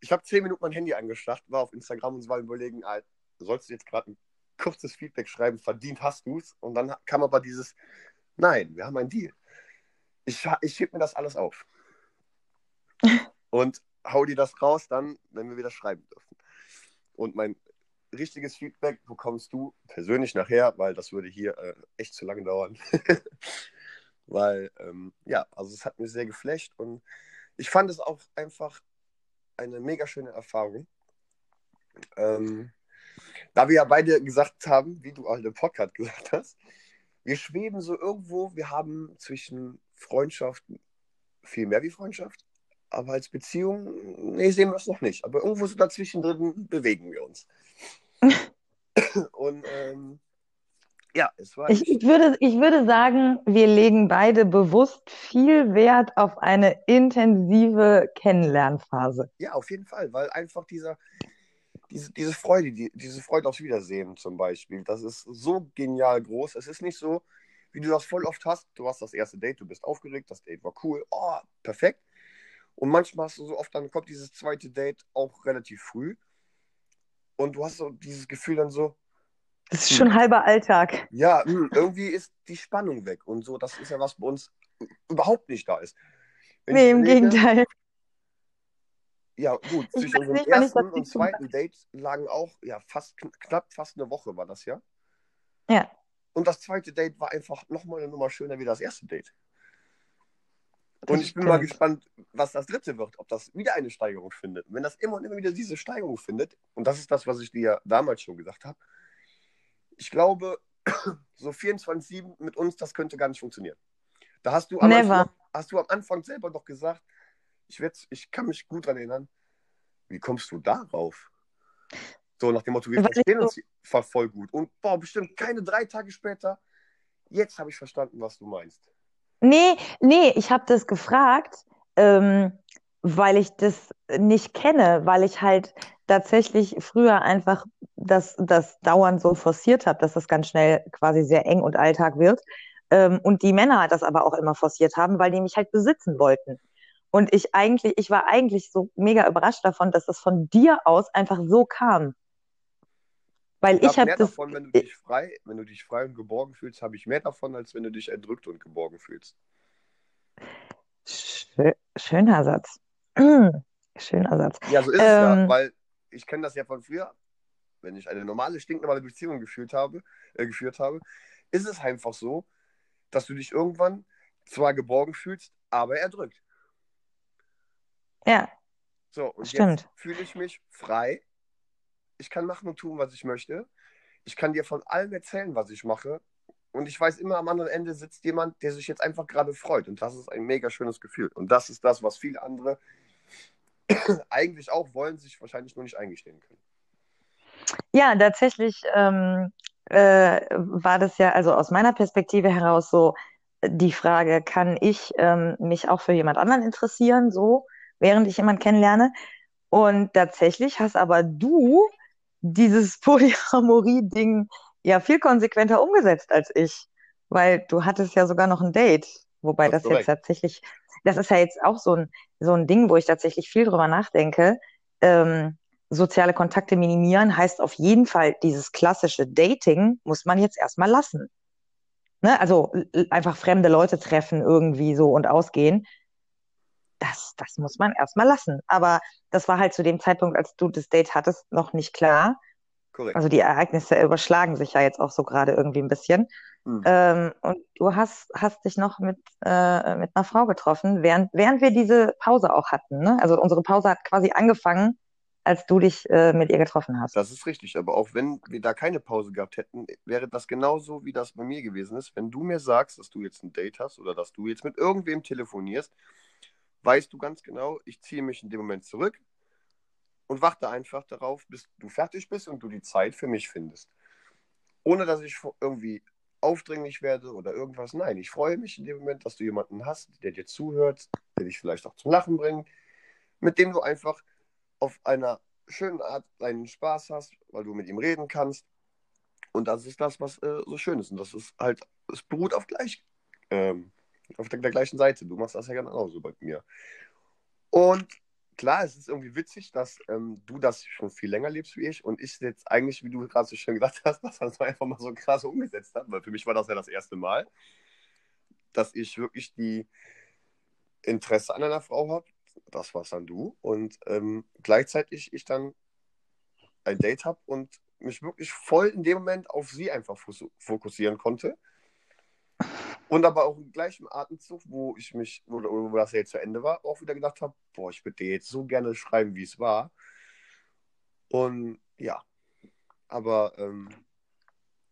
ich habe zehn Minuten mein Handy angestarrt, war auf Instagram und war überlegen, ah, sollst du jetzt gerade ein kurzes Feedback schreiben, verdient hast du es? Und dann kam aber dieses, nein, wir haben einen Deal. Ich, ich heb mir das alles auf und hau dir das raus dann, wenn wir wieder schreiben dürfen. Und mein richtiges Feedback bekommst du persönlich nachher, weil das würde hier äh, echt zu lange dauern. weil, ähm, ja, also es hat mir sehr geflecht und ich fand es auch einfach eine mega schöne Erfahrung. Ähm, da wir ja beide gesagt haben, wie du auch im Podcast gesagt hast, wir schweben so irgendwo, wir haben zwischen Freundschaft viel mehr wie Freundschaft aber als Beziehung, nee, sehen wir es noch nicht. Aber irgendwo so dazwischen drin bewegen wir uns. Und ähm, ja, es war. Ich, ich, würde, ich würde sagen, wir legen beide bewusst viel Wert auf eine intensive Kennenlernphase. Ja, auf jeden Fall, weil einfach dieser, diese, diese Freude, die, diese Freude aufs Wiedersehen zum Beispiel, das ist so genial groß. Es ist nicht so, wie du das voll oft hast. Du hast das erste Date, du bist aufgeregt, das Date war cool, oh, perfekt. Und manchmal hast du so oft, dann kommt dieses zweite Date auch relativ früh. Und du hast so dieses Gefühl dann so. Das ist hm, schon halber Alltag. Ja, hm, irgendwie ist die Spannung weg. Und so, das ist ja was bei uns überhaupt nicht da ist. Wenn nee, im lege, Gegenteil. Ja, gut, ich zwischen unserem nicht, ersten und zweiten Date lagen auch, ja, fast knapp fast eine Woche war das ja. Ja. Und das zweite Date war einfach nochmal eine Nummer schöner wie das erste Date. Und ich bin mal gespannt, was das dritte wird, ob das wieder eine Steigerung findet. Wenn das immer und immer wieder diese Steigerung findet, und das ist das, was ich dir damals schon gesagt habe, ich glaube, so 24-7 mit uns, das könnte gar nicht funktionieren. Da hast du am, Never. Anfang, hast du am Anfang selber doch gesagt, ich, werd, ich kann mich gut daran erinnern, wie kommst du darauf? So nach dem Motto, wir Weil verstehen so- uns voll- voll gut. Und boah, bestimmt keine drei Tage später, jetzt habe ich verstanden, was du meinst. Nee, nee, ich habe das gefragt, ähm, weil ich das nicht kenne, weil ich halt tatsächlich früher einfach das, das dauernd so forciert habe, dass das ganz schnell quasi sehr eng und Alltag wird. Ähm, und die Männer das aber auch immer forciert haben, weil die mich halt besitzen wollten. Und ich eigentlich, ich war eigentlich so mega überrascht davon, dass das von dir aus einfach so kam. Weil Ich ich habe das, davon, wenn du dich frei, wenn du dich frei und geborgen fühlst, habe ich mehr davon, als wenn du dich erdrückt und geborgen fühlst. Schö- schöner Satz. Schöner Satz. Ja, so ist es ja, Ähm. weil ich kenne das ja von früher. Wenn ich eine normale, stinknormale Beziehung geführt habe, äh, geführt habe, ist es einfach so, dass du dich irgendwann zwar geborgen fühlst, aber erdrückt. Ja, So, und Stimmt. jetzt fühle ich mich frei. Ich kann machen und tun, was ich möchte. Ich kann dir von allem erzählen, was ich mache. Und ich weiß immer, am anderen Ende sitzt jemand, der sich jetzt einfach gerade freut. Und das ist ein mega schönes Gefühl. Und das ist das, was viele andere eigentlich auch wollen, sich wahrscheinlich nur nicht eingestehen können. Ja, tatsächlich ähm, äh, war das ja also aus meiner Perspektive heraus so die Frage, kann ich ähm, mich auch für jemand anderen interessieren, so während ich jemanden kennenlerne? Und tatsächlich hast aber du dieses Polyamorie-Ding ja viel konsequenter umgesetzt als ich, weil du hattest ja sogar noch ein Date, wobei Das das jetzt tatsächlich, das ist ja jetzt auch so ein, so ein Ding, wo ich tatsächlich viel drüber nachdenke. Ähm, soziale Kontakte minimieren heißt auf jeden Fall, dieses klassische Dating muss man jetzt erstmal lassen. Ne? Also einfach fremde Leute treffen irgendwie so und ausgehen. Das, das muss man erstmal lassen. Aber das war halt zu dem Zeitpunkt, als du das Date hattest, noch nicht klar. Korrekt. Also die Ereignisse überschlagen sich ja jetzt auch so gerade irgendwie ein bisschen. Mhm. Ähm, und du hast, hast dich noch mit, äh, mit einer Frau getroffen, während, während wir diese Pause auch hatten. Ne? Also unsere Pause hat quasi angefangen, als du dich äh, mit ihr getroffen hast. Das ist richtig, aber auch wenn wir da keine Pause gehabt hätten, wäre das genauso, wie das bei mir gewesen ist. Wenn du mir sagst, dass du jetzt ein Date hast oder dass du jetzt mit irgendwem telefonierst, weißt du ganz genau, ich ziehe mich in dem Moment zurück und warte einfach darauf, bis du fertig bist und du die Zeit für mich findest. Ohne dass ich irgendwie aufdringlich werde oder irgendwas. Nein, ich freue mich in dem Moment, dass du jemanden hast, der dir zuhört, der dich vielleicht auch zum Lachen bringt, mit dem du einfach auf einer schönen Art deinen Spaß hast, weil du mit ihm reden kannst. Und das ist das, was äh, so schön ist. Und das ist halt, es beruht auf gleich, ähm, auf der, der gleichen Seite. Du machst das ja genauso bei mir. Und klar, es ist irgendwie witzig, dass ähm, du das schon viel länger lebst wie ich und ich jetzt eigentlich, wie du gerade so schön gesagt hast, dass das einfach mal so krass umgesetzt hat, weil für mich war das ja das erste Mal, dass ich wirklich die Interesse an einer Frau habe. Das war's dann du. Und ähm, gleichzeitig ich dann ein Date habe und mich wirklich voll in dem Moment auf sie einfach fokussieren konnte. Und aber auch im gleichen Atemzug, wo ich mich, wo, wo das jetzt zu Ende war, auch wieder gedacht habe, boah, ich würde dir jetzt so gerne schreiben, wie es war. Und ja, aber ähm,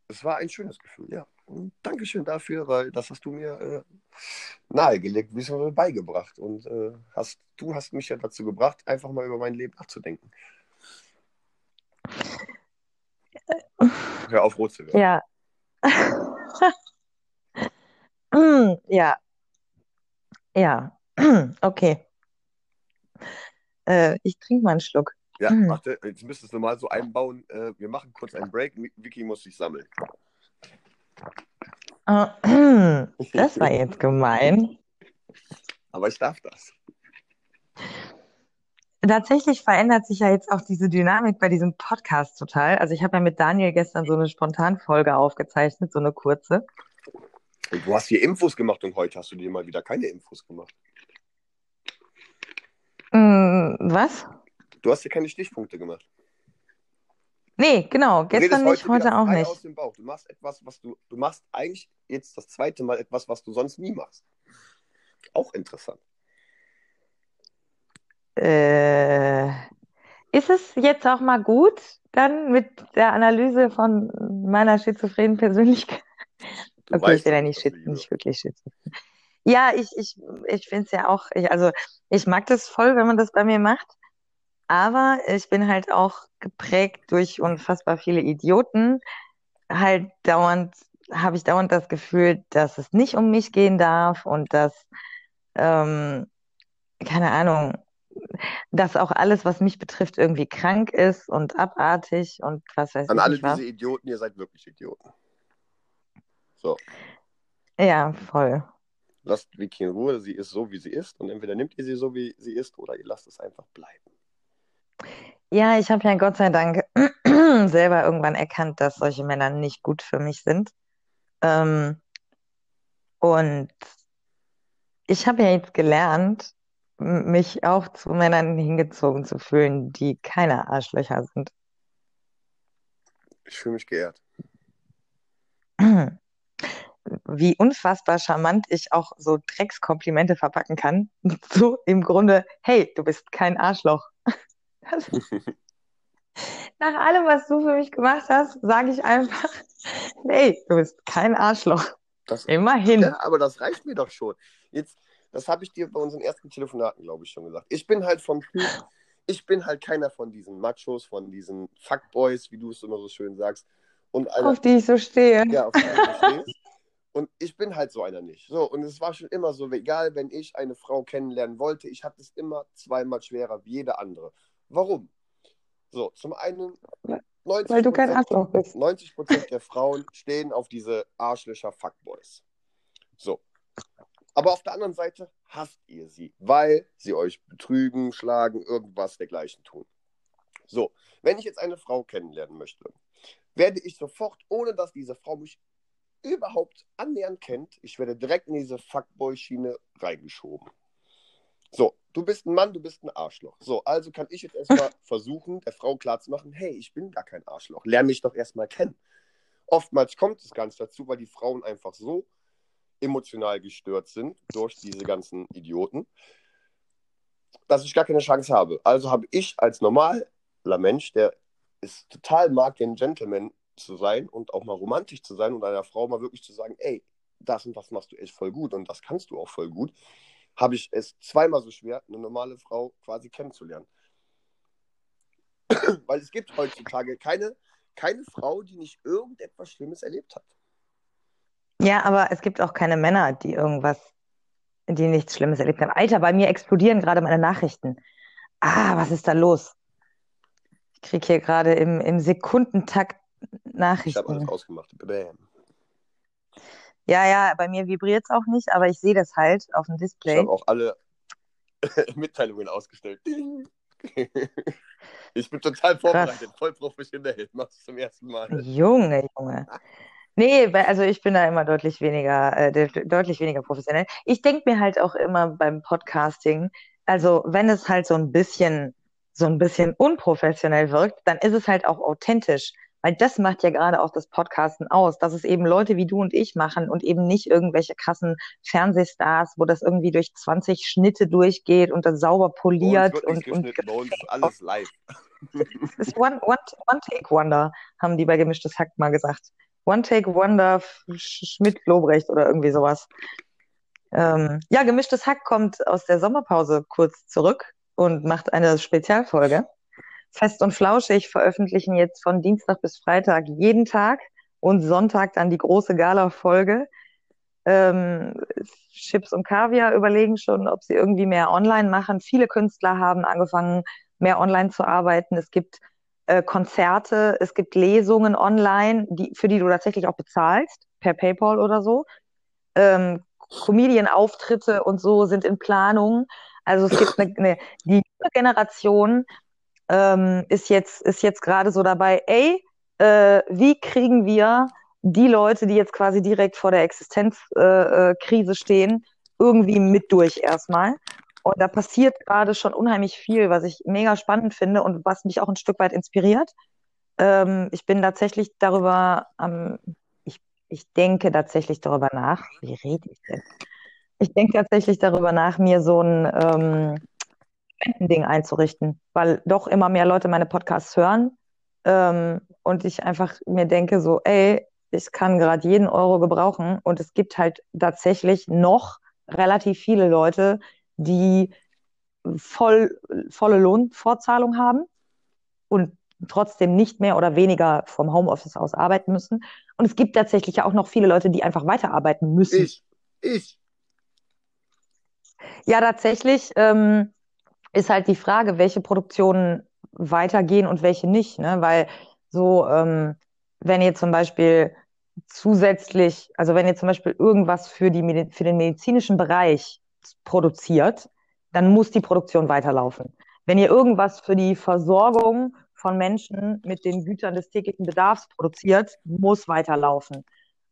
es war ein schönes Gefühl, ja. Und Dankeschön dafür, weil das hast du mir äh, nahegelegt, bzw. beigebracht. Und äh, hast, du hast mich ja dazu gebracht, einfach mal über mein Leben nachzudenken. Hör auf, rot zu werden. Ja. Ja. Ja. Okay. Äh, ich trinke mal einen Schluck. Ja, warte, jetzt müsstest du mal so einbauen. Äh, wir machen kurz einen Break. Vicky muss sich sammeln. Äh, Das war jetzt gemein. Aber ich darf das. Tatsächlich verändert sich ja jetzt auch diese Dynamik bei diesem Podcast total. Also ich habe ja mit Daniel gestern so eine Spontanfolge aufgezeichnet, so eine kurze. Und du hast hier Infos gemacht und heute hast du dir mal wieder keine Infos gemacht. Hm, was? Du hast hier keine Stichpunkte gemacht. Nee, genau. Gestern nicht, heute heute auch nicht. aus dem Bauch. Du machst etwas, was du, du machst eigentlich jetzt das zweite Mal etwas, was du sonst nie machst. Auch interessant. Äh, ist es jetzt auch mal gut, dann mit der Analyse von meiner schizophrenen Persönlichkeit? Du Okay, ich weißt bin ja doch, nicht, ich liebe. nicht wirklich schizophren. Ja, ich, ich, ich finde es ja auch, ich, also ich mag das voll, wenn man das bei mir macht, aber ich bin halt auch geprägt durch unfassbar viele Idioten. Halt dauernd, habe ich dauernd das Gefühl, dass es nicht um mich gehen darf und dass, ähm, keine Ahnung, dass auch alles, was mich betrifft, irgendwie krank ist und abartig und was weiß An ich alle nicht was. diese Idioten, ihr seid wirklich Idioten. So, Ja, voll. lasst Vicky in Ruhe. Sie ist so, wie sie ist. Und entweder nehmt ihr sie so, wie sie ist, oder ihr lasst es einfach bleiben. Ja, ich habe ja Gott sei Dank selber irgendwann erkannt, dass solche Männer nicht gut für mich sind. Ähm, und ich habe ja jetzt gelernt, mich auch zu Männern hingezogen zu fühlen, die keine Arschlöcher sind. Ich fühle mich geehrt. Wie unfassbar charmant ich auch so Dreckskomplimente verpacken kann. So im Grunde, hey, du bist kein Arschloch. Das, nach allem, was du für mich gemacht hast, sage ich einfach, hey, du bist kein Arschloch. Das, Immerhin. ja, aber das reicht mir doch schon. Jetzt, das habe ich dir bei unseren ersten Telefonaten, glaube ich, schon gesagt. Ich bin halt vom Typ, ich bin halt keiner von diesen Machos, von diesen Fuckboys, wie du es immer so schön sagst. Und einer, auf die ich so stehe. ja, auf die du stehst. Und ich bin halt so einer nicht. So, und es war schon immer so, egal, wenn ich eine Frau kennenlernen wollte, ich hatte es immer zweimal schwerer wie jede andere. Warum? So, zum einen, 90 Weil du kein Arschloch bist. 90 Prozent der Frauen stehen auf diese Arschlöcher Fuckboys. So. Aber auf der anderen Seite hasst ihr sie, weil sie euch betrügen, schlagen, irgendwas dergleichen tun. So, wenn ich jetzt eine Frau kennenlernen möchte, werde ich sofort, ohne dass diese Frau mich überhaupt annähernd kennt, ich werde direkt in diese Fuckboy-Schiene reingeschoben. So, du bist ein Mann, du bist ein Arschloch. So, also kann ich jetzt erstmal versuchen, der Frau klarzumachen, hey, ich bin gar kein Arschloch. Lern mich doch erstmal kennen. Oftmals kommt es ganz dazu, weil die Frauen einfach so emotional gestört sind durch diese ganzen Idioten, dass ich gar keine Chance habe. Also habe ich als normaler Mensch, der es total mag, den Gentleman zu sein und auch mal romantisch zu sein und einer Frau mal wirklich zu sagen, ey, das und das machst du echt voll gut und das kannst du auch voll gut, habe ich es zweimal so schwer, eine normale Frau quasi kennenzulernen. Weil es gibt heutzutage keine, keine Frau, die nicht irgendetwas Schlimmes erlebt hat. Ja, aber es gibt auch keine Männer, die irgendwas, die nichts Schlimmes erlebt haben. Alter, bei mir explodieren gerade meine Nachrichten. Ah, was ist da los? Ich kriege hier gerade im, im Sekundentakt Ich habe alles Nachrichten. ausgemacht. Bam. Ja, ja, bei mir vibriert es auch nicht, aber ich sehe das halt auf dem Ich Display. habe auch alle Mitteilungen ausgestellt. Ich bin total vorbereitet, voll professionell. Mach's zum ersten Mal. Junge, Junge. Nee, also ich bin da immer deutlich weniger, äh, de- deutlich weniger professionell. Ich denke mir halt auch immer beim Podcasting, also wenn es halt so ein bisschen, so ein bisschen unprofessionell wirkt, dann ist es halt auch authentisch. Weil das macht ja gerade auch das Podcasten aus, dass es eben Leute wie du und ich machen und eben nicht irgendwelche krassen Fernsehstars, wo das irgendwie durch 20 Schnitte durchgeht und das sauber poliert und, und ist alles live. das ist One, One, One Take Wonder, haben die bei Gemischtes Hack mal gesagt. One Take Wonder Sch- Schmidt-Lobrecht oder irgendwie sowas. Ähm, ja, Gemischtes Hack kommt aus der Sommerpause kurz zurück und macht eine Spezialfolge. Fest und Flauschig veröffentlichen jetzt von Dienstag bis Freitag jeden Tag und Sonntag dann die große Gala-Folge. Ähm, Chips und Kaviar überlegen schon, ob sie irgendwie mehr online machen. Viele Künstler haben angefangen, mehr online zu arbeiten. Es gibt äh, Konzerte, es gibt Lesungen online, die, für die du tatsächlich auch bezahlst, per PayPal oder so. Ähm, Comedian-Auftritte und so sind in Planung. Also es gibt eine, eine die Generation ähm, ist jetzt, ist jetzt gerade so dabei, ey, äh, wie kriegen wir die Leute, die jetzt quasi direkt vor der Existenzkrise äh, Krise stehen, irgendwie mit durch erstmal. Und da passiert gerade schon unheimlich viel, was ich mega spannend finde und was mich auch ein Stück weit inspiriert. ähm, ich bin tatsächlich darüber am, ich, ich denke tatsächlich darüber nach. Wie rede ich denn? Ich denke tatsächlich darüber nach, mir so ein ähm, Spendending einzurichten, weil doch immer mehr Leute meine Podcasts hören ähm, und ich einfach mir denke so, ey, ich kann gerade jeden Euro gebrauchen und es gibt halt tatsächlich noch relativ viele Leute, die voll, volle Lohnfortzahlung haben und trotzdem nicht mehr oder weniger vom Homeoffice aus arbeiten müssen. Und es gibt tatsächlich ja auch noch viele Leute, die einfach weiterarbeiten müssen. Ich, ich. Ja, tatsächlich ähm, ist halt die Frage, welche Produktionen weitergehen und welche nicht. Ne? Weil so, ähm, wenn ihr zum Beispiel zusätzlich, also wenn ihr zum Beispiel irgendwas für, die, für den medizinischen Bereich produziert, dann muss die Produktion weiterlaufen. Wenn ihr irgendwas für die Versorgung von Menschen mit den Gütern des täglichen Bedarfs produziert, muss weiterlaufen.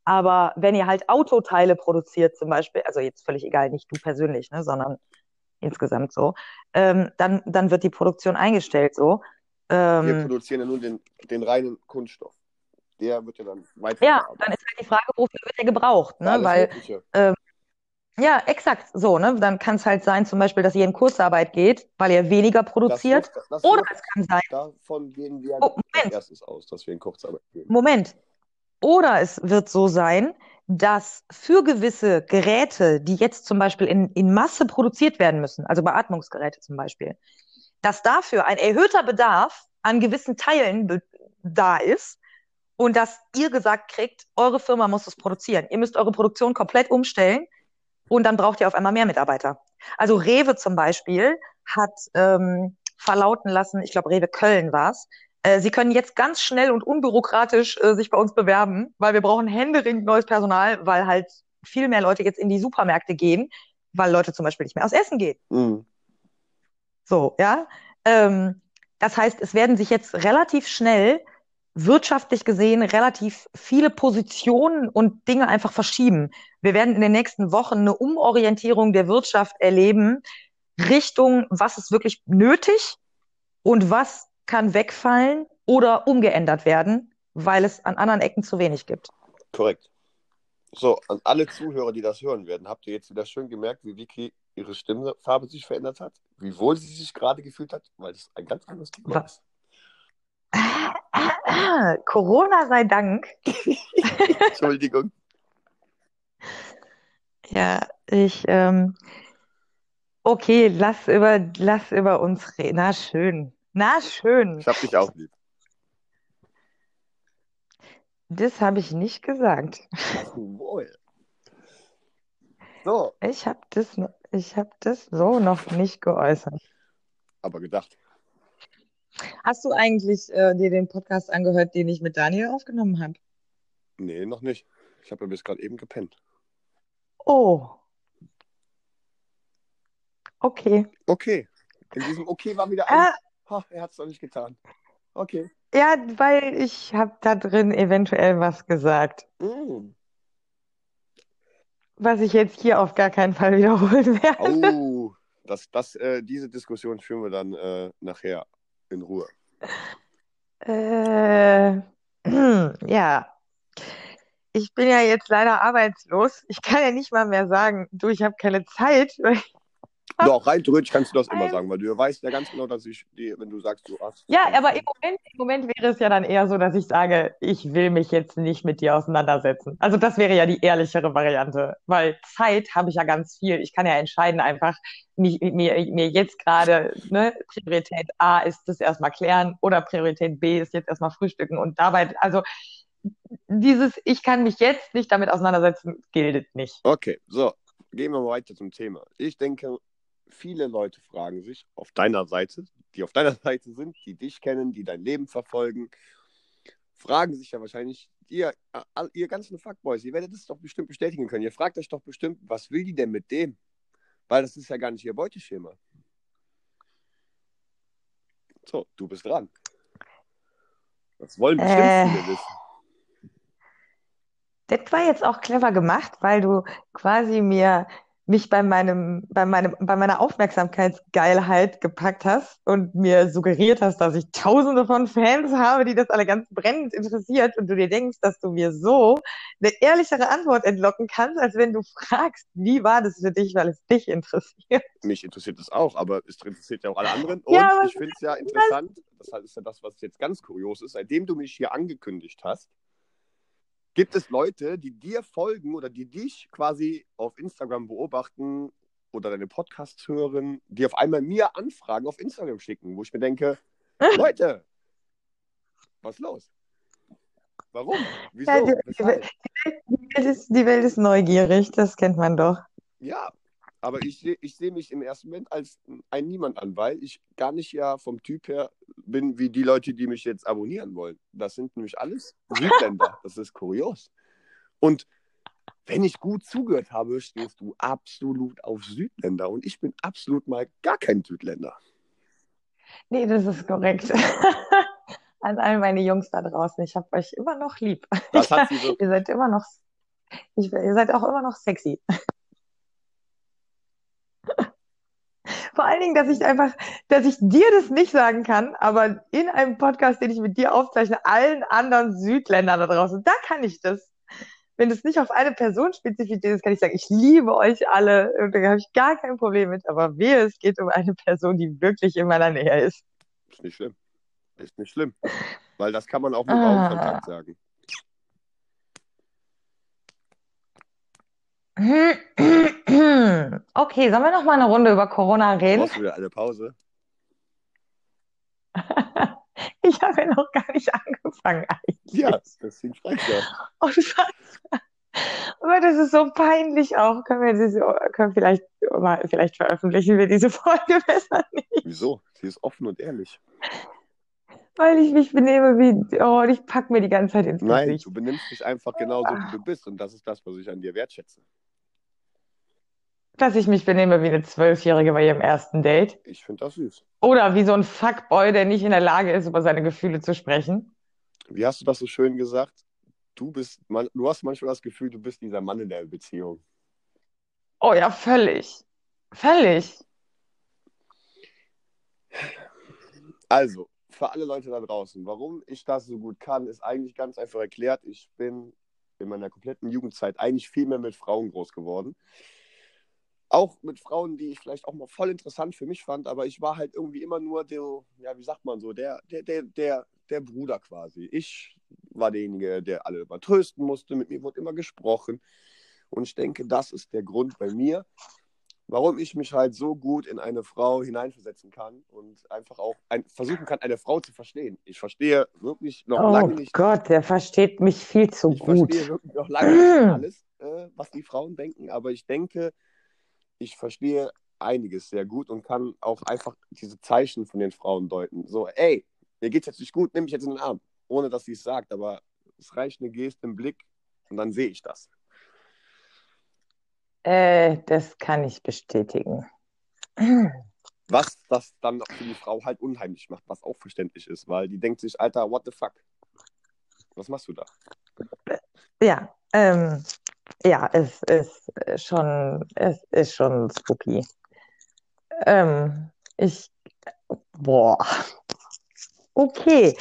Aber wenn ihr halt Autoteile produziert zum Beispiel, also jetzt völlig egal, nicht du persönlich, ne, sondern insgesamt so, ähm, dann, dann wird die Produktion eingestellt so. Ähm, Wir produzieren ja nur den, den reinen Kunststoff. Der wird ja dann weiter. Ja, dann ist halt die Frage, wofür wird der gebraucht? Ne? Weil, ähm, ja, exakt so. Ne? Dann kann es halt sein, zum Beispiel, dass ihr in Kurzarbeit geht, weil ihr weniger produziert. Das das Oder es kann sein. Davon gehen wir oh, als erstes aus, dass wir in Kurzarbeit gehen. Moment. Oder es wird so sein, dass für gewisse Geräte, die jetzt zum Beispiel in, in Masse produziert werden müssen, also Beatmungsgeräte zum Beispiel, dass dafür ein erhöhter Bedarf an gewissen Teilen da ist und dass ihr gesagt kriegt, eure Firma muss es produzieren. Ihr müsst eure Produktion komplett umstellen und dann braucht ihr auf einmal mehr Mitarbeiter. Also Rewe zum Beispiel hat ähm, verlauten lassen, ich glaube Rewe Köln war's, äh, Sie können jetzt ganz schnell und unbürokratisch äh, sich bei uns bewerben, weil wir brauchen händeringend neues Personal, weil halt viel mehr Leute jetzt in die Supermärkte gehen, weil Leute zum Beispiel nicht mehr aus Essen gehen. Mhm. So, ja. Ähm, das heißt, es werden sich jetzt relativ schnell wirtschaftlich gesehen relativ viele Positionen und Dinge einfach verschieben. Wir werden in den nächsten Wochen eine Umorientierung der Wirtschaft erleben Richtung, was ist wirklich nötig und was kann wegfallen oder umgeändert werden, weil es an anderen Ecken zu wenig gibt. Korrekt. So, an alle Zuhörer, die das hören werden, habt ihr jetzt wieder schön gemerkt, wie Vicky ihre Stimmfarbe sich verändert hat? Wie wohl sie sich gerade gefühlt hat? Weil es ein ganz anderes Thema ist. Corona sei Dank. Entschuldigung. Ja, ich, ähm, okay, lass über, lass über uns reden. Na schön. Na schön. Ich hab dich auch lieb. Das habe ich nicht gesagt. Wohl. So. Ich habe das, ich hab das so noch nicht geäußert. Aber gedacht. Hast du eigentlich äh, dir den Podcast angehört, den ich mit Daniel aufgenommen habe? Nee, noch nicht. Ich habe ja bis gerade eben gepennt. Oh. Okay. Okay. In diesem Okay war wieder ein. Äh, oh, er hat es noch nicht getan. Okay. Ja, weil ich habe da drin eventuell was gesagt. Mm. Was ich jetzt hier auf gar keinen Fall wiederholen werde. Oh, das, das, äh, diese Diskussion führen wir dann äh, nachher in Ruhe. Äh, ja. Ich bin ja jetzt leider arbeitslos. Ich kann ja nicht mal mehr sagen, du, ich habe keine Zeit, weil doch, rein theoretisch kannst du das immer sagen, weil du weißt ja ganz genau, dass ich, die, wenn du sagst, du hast. Ja, aber im Moment, im Moment wäre es ja dann eher so, dass ich sage, ich will mich jetzt nicht mit dir auseinandersetzen. Also das wäre ja die ehrlichere Variante, weil Zeit habe ich ja ganz viel. Ich kann ja entscheiden einfach, mich, mir, mir jetzt gerade, ne, Priorität A ist das erstmal klären oder Priorität B ist jetzt erstmal frühstücken und dabei, also dieses, ich kann mich jetzt nicht damit auseinandersetzen, gilt nicht. Okay, so, gehen wir mal weiter zum Thema. Ich denke, viele Leute fragen sich auf deiner Seite, die auf deiner Seite sind, die dich kennen, die dein Leben verfolgen, fragen sich ja wahrscheinlich, ihr, ihr ganzen Fuckboys, ihr werdet das doch bestimmt bestätigen können. Ihr fragt euch doch bestimmt, was will die denn mit dem? Weil das ist ja gar nicht ihr Beuteschema. So, du bist dran. Das wollen bestimmt äh, viele wissen. Das war jetzt auch clever gemacht, weil du quasi mir mich bei meinem, bei meinem, bei meiner Aufmerksamkeitsgeilheit gepackt hast und mir suggeriert hast, dass ich tausende von Fans habe, die das alle ganz brennend interessiert und du dir denkst, dass du mir so eine ehrlichere Antwort entlocken kannst, als wenn du fragst, wie war das für dich, weil es dich interessiert. Mich interessiert es auch, aber es interessiert ja auch alle anderen. Und Ja, ich finde es ja interessant, das ist ja das, was jetzt ganz kurios ist, seitdem du mich hier angekündigt hast, gibt es Leute, die dir folgen oder die dich quasi auf Instagram beobachten oder deine Podcasts hören, die auf einmal mir Anfragen auf Instagram schicken, wo ich mir denke, Leute, was ist los? Warum? Wieso? Ja, die, die, Welt ist, die Welt ist neugierig, das kennt man doch. Ja, aber ich, seh- ich sehe mich im ersten Moment als ein Niemand an, weil ich gar nicht ja vom Typ her bin wie die Leute, die mich jetzt abonnieren wollen. Das sind nämlich alles Südländer. Das ist kurios. Und wenn ich gut zugehört habe, stehst du absolut auf Südländer und ich bin absolut mal gar kein Südländer. Nee, das ist korrekt. An all meine Jungs da draußen, ich habe euch immer noch lieb. Das hat sie wirklich. Ihr seid immer noch, ich, ihr seid auch immer noch sexy. Vor allen Dingen, dass ich einfach, dass ich dir das nicht sagen kann, aber in einem Podcast, den ich mit dir aufzeichne, allen anderen Südländern da draußen, da kann ich das. Wenn es nicht auf eine Person spezifisch ist, kann ich sagen, ich liebe euch alle und da habe ich gar kein Problem mit. Aber wehe, es geht um eine Person, die wirklich in meiner Nähe ist. Ist nicht schlimm. Ist nicht schlimm. Weil das kann man auch mit Ah. Augenkontakt sagen. Okay, sollen wir noch mal eine Runde über Corona reden? Brauchst du wieder eine Pause? Ich habe ja noch gar nicht angefangen eigentlich. Ja, deswegen frage ich ja. Oh, aber das ist so peinlich auch. Können wir diese, können vielleicht mal, vielleicht veröffentlichen wir diese Folge besser nicht, Wieso? Sie ist offen und ehrlich. weil ich mich benehme wie, oh, ich pack mir die ganze Zeit ins Nein, Gesicht. du benimmst dich einfach genauso, wie du bist. Und das ist das, was ich an dir wertschätze. Dass ich mich benehme wie eine Zwölfjährige bei ihrem ersten Date. Ich finde das süß. Oder wie so ein Fuckboy, der nicht in der Lage ist, über seine Gefühle zu sprechen. Wie hast du das so schön gesagt? Du bist, man, du hast manchmal das Gefühl, du bist dieser Mann in der Beziehung. Oh ja, völlig. Völlig. Also, für alle Leute da draußen, warum ich das so gut kann, ist eigentlich ganz einfach erklärt. Ich bin in meiner kompletten Jugendzeit eigentlich viel mehr mit Frauen groß geworden. Auch mit Frauen, die ich vielleicht auch mal voll interessant für mich fand, aber ich war halt irgendwie immer nur der, ja, wie sagt man so, der, der, der, der, der Bruder quasi. Ich war derjenige, der alle immer trösten musste, mit mir wurde immer gesprochen. Und ich denke, das ist der Grund bei mir, warum ich mich halt so gut in eine Frau hineinversetzen kann und einfach auch ein, versuchen kann, eine Frau zu verstehen. Ich verstehe wirklich noch Oh lange nicht, Gott, der versteht mich viel zu ich gut. verstehe wirklich noch lange nicht alles, äh, was die Frauen denken, aber ich denke, ich verstehe einiges sehr gut und kann auch einfach diese Zeichen von den Frauen deuten. So, ey, mir geht's jetzt nicht gut, nimm mich jetzt in den Arm. Ohne dass sie es sagt, aber es reicht eine Geste im Blick und dann sehe ich das. Äh, das kann ich bestätigen. Was das dann auch für die Frau halt unheimlich macht, was auch verständlich ist, weil die denkt sich, Alter, what the fuck? Was machst du da? Ja, ähm, ja, es ist schon, es ist schon spooky. Ähm, ich, boah, okay.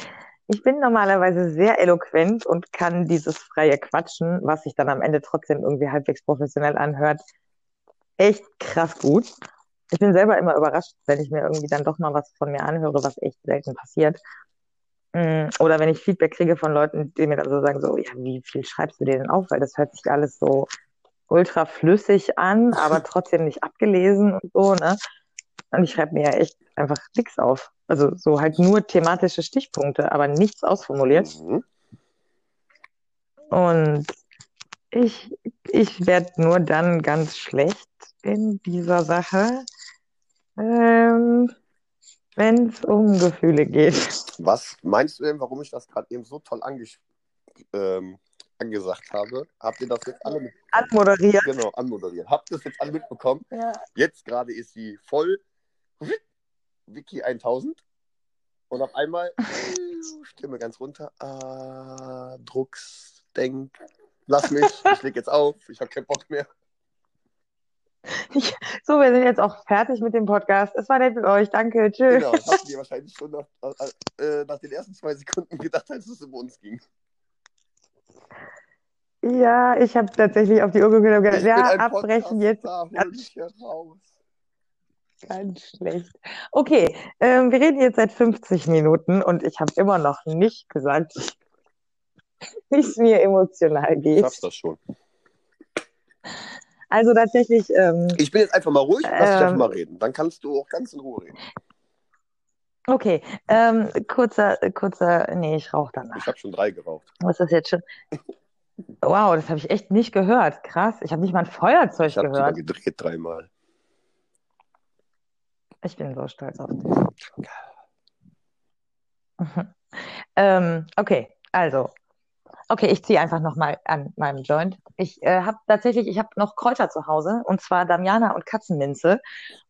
Ich bin normalerweise sehr eloquent und kann dieses freie Quatschen, was sich dann am Ende trotzdem irgendwie halbwegs professionell anhört, echt krass gut. Ich bin selber immer überrascht, wenn ich mir irgendwie dann doch mal was von mir anhöre, was echt selten passiert. Mm, Oder wenn ich Feedback kriege von Leuten, die mir dann so sagen, so, ja, wie viel schreibst du dir denn auf? Weil das hört sich alles so ultra flüssig an, aber trotzdem nicht abgelesen und so, ne? Und ich schreibe mir ja echt einfach nichts auf. Also so halt nur thematische Stichpunkte, aber nichts ausformuliert. Mhm. Und ich, ich werde nur dann ganz schlecht in dieser Sache, ähm, wenn es um Gefühle geht. Was meinst du denn, warum ich das gerade eben so toll anges ähm, angesagt habe? Habt ihr das jetzt alle mit Anmoderiert. genau, anmoderiert? Habt ihr das jetzt alle mitbekommen? Ja. Jetzt gerade ist sie voll Wiki 1000 und auf einmal Stimme ganz runter. Ah, Drucks, denk, lass mich, ich leg jetzt auf, ich habe keinen Bock mehr. Ich, so, wir sind jetzt auch fertig mit dem Podcast. Es war nett mit euch. Danke. Tschüss. Genau, das habt ihr wahrscheinlich schon nach, äh, nach den ersten zwei Sekunden gedacht, als es um uns ging. Ja, ich habe tatsächlich auf die Uhr geguckt und gedacht, Ich bin ja, ein abbrechen jetzt. Ganz schlecht. Okay, ähm, wir reden jetzt seit 50 Minuten und ich habe immer noch nicht gesagt, wie es mir emotional Ich geht. schaff's das schon. Also tatsächlich, ähm, Ich bin jetzt einfach mal ruhig lass dich Ähm. einfach mal reden. Dann kannst du auch ganz in Ruhe reden. okay, ähm, kurzer, kurzer, nee, ich rauche danach. Ich habe schon drei geraucht. Was ist das jetzt schon? Wow, das habe ich echt nicht gehört. Krass, ich habe nicht mal ein Feuerzeug Ich habe sogar gehört. gedreht dreimal. Ich bin so stolz auf dich. Ähm, okay, also, okay, ich ziehe einfach nochmal an meinem Joint. Ich äh, habe tatsächlich, ich habe noch Kräuter zu Hause und zwar Damiana und Katzenminze.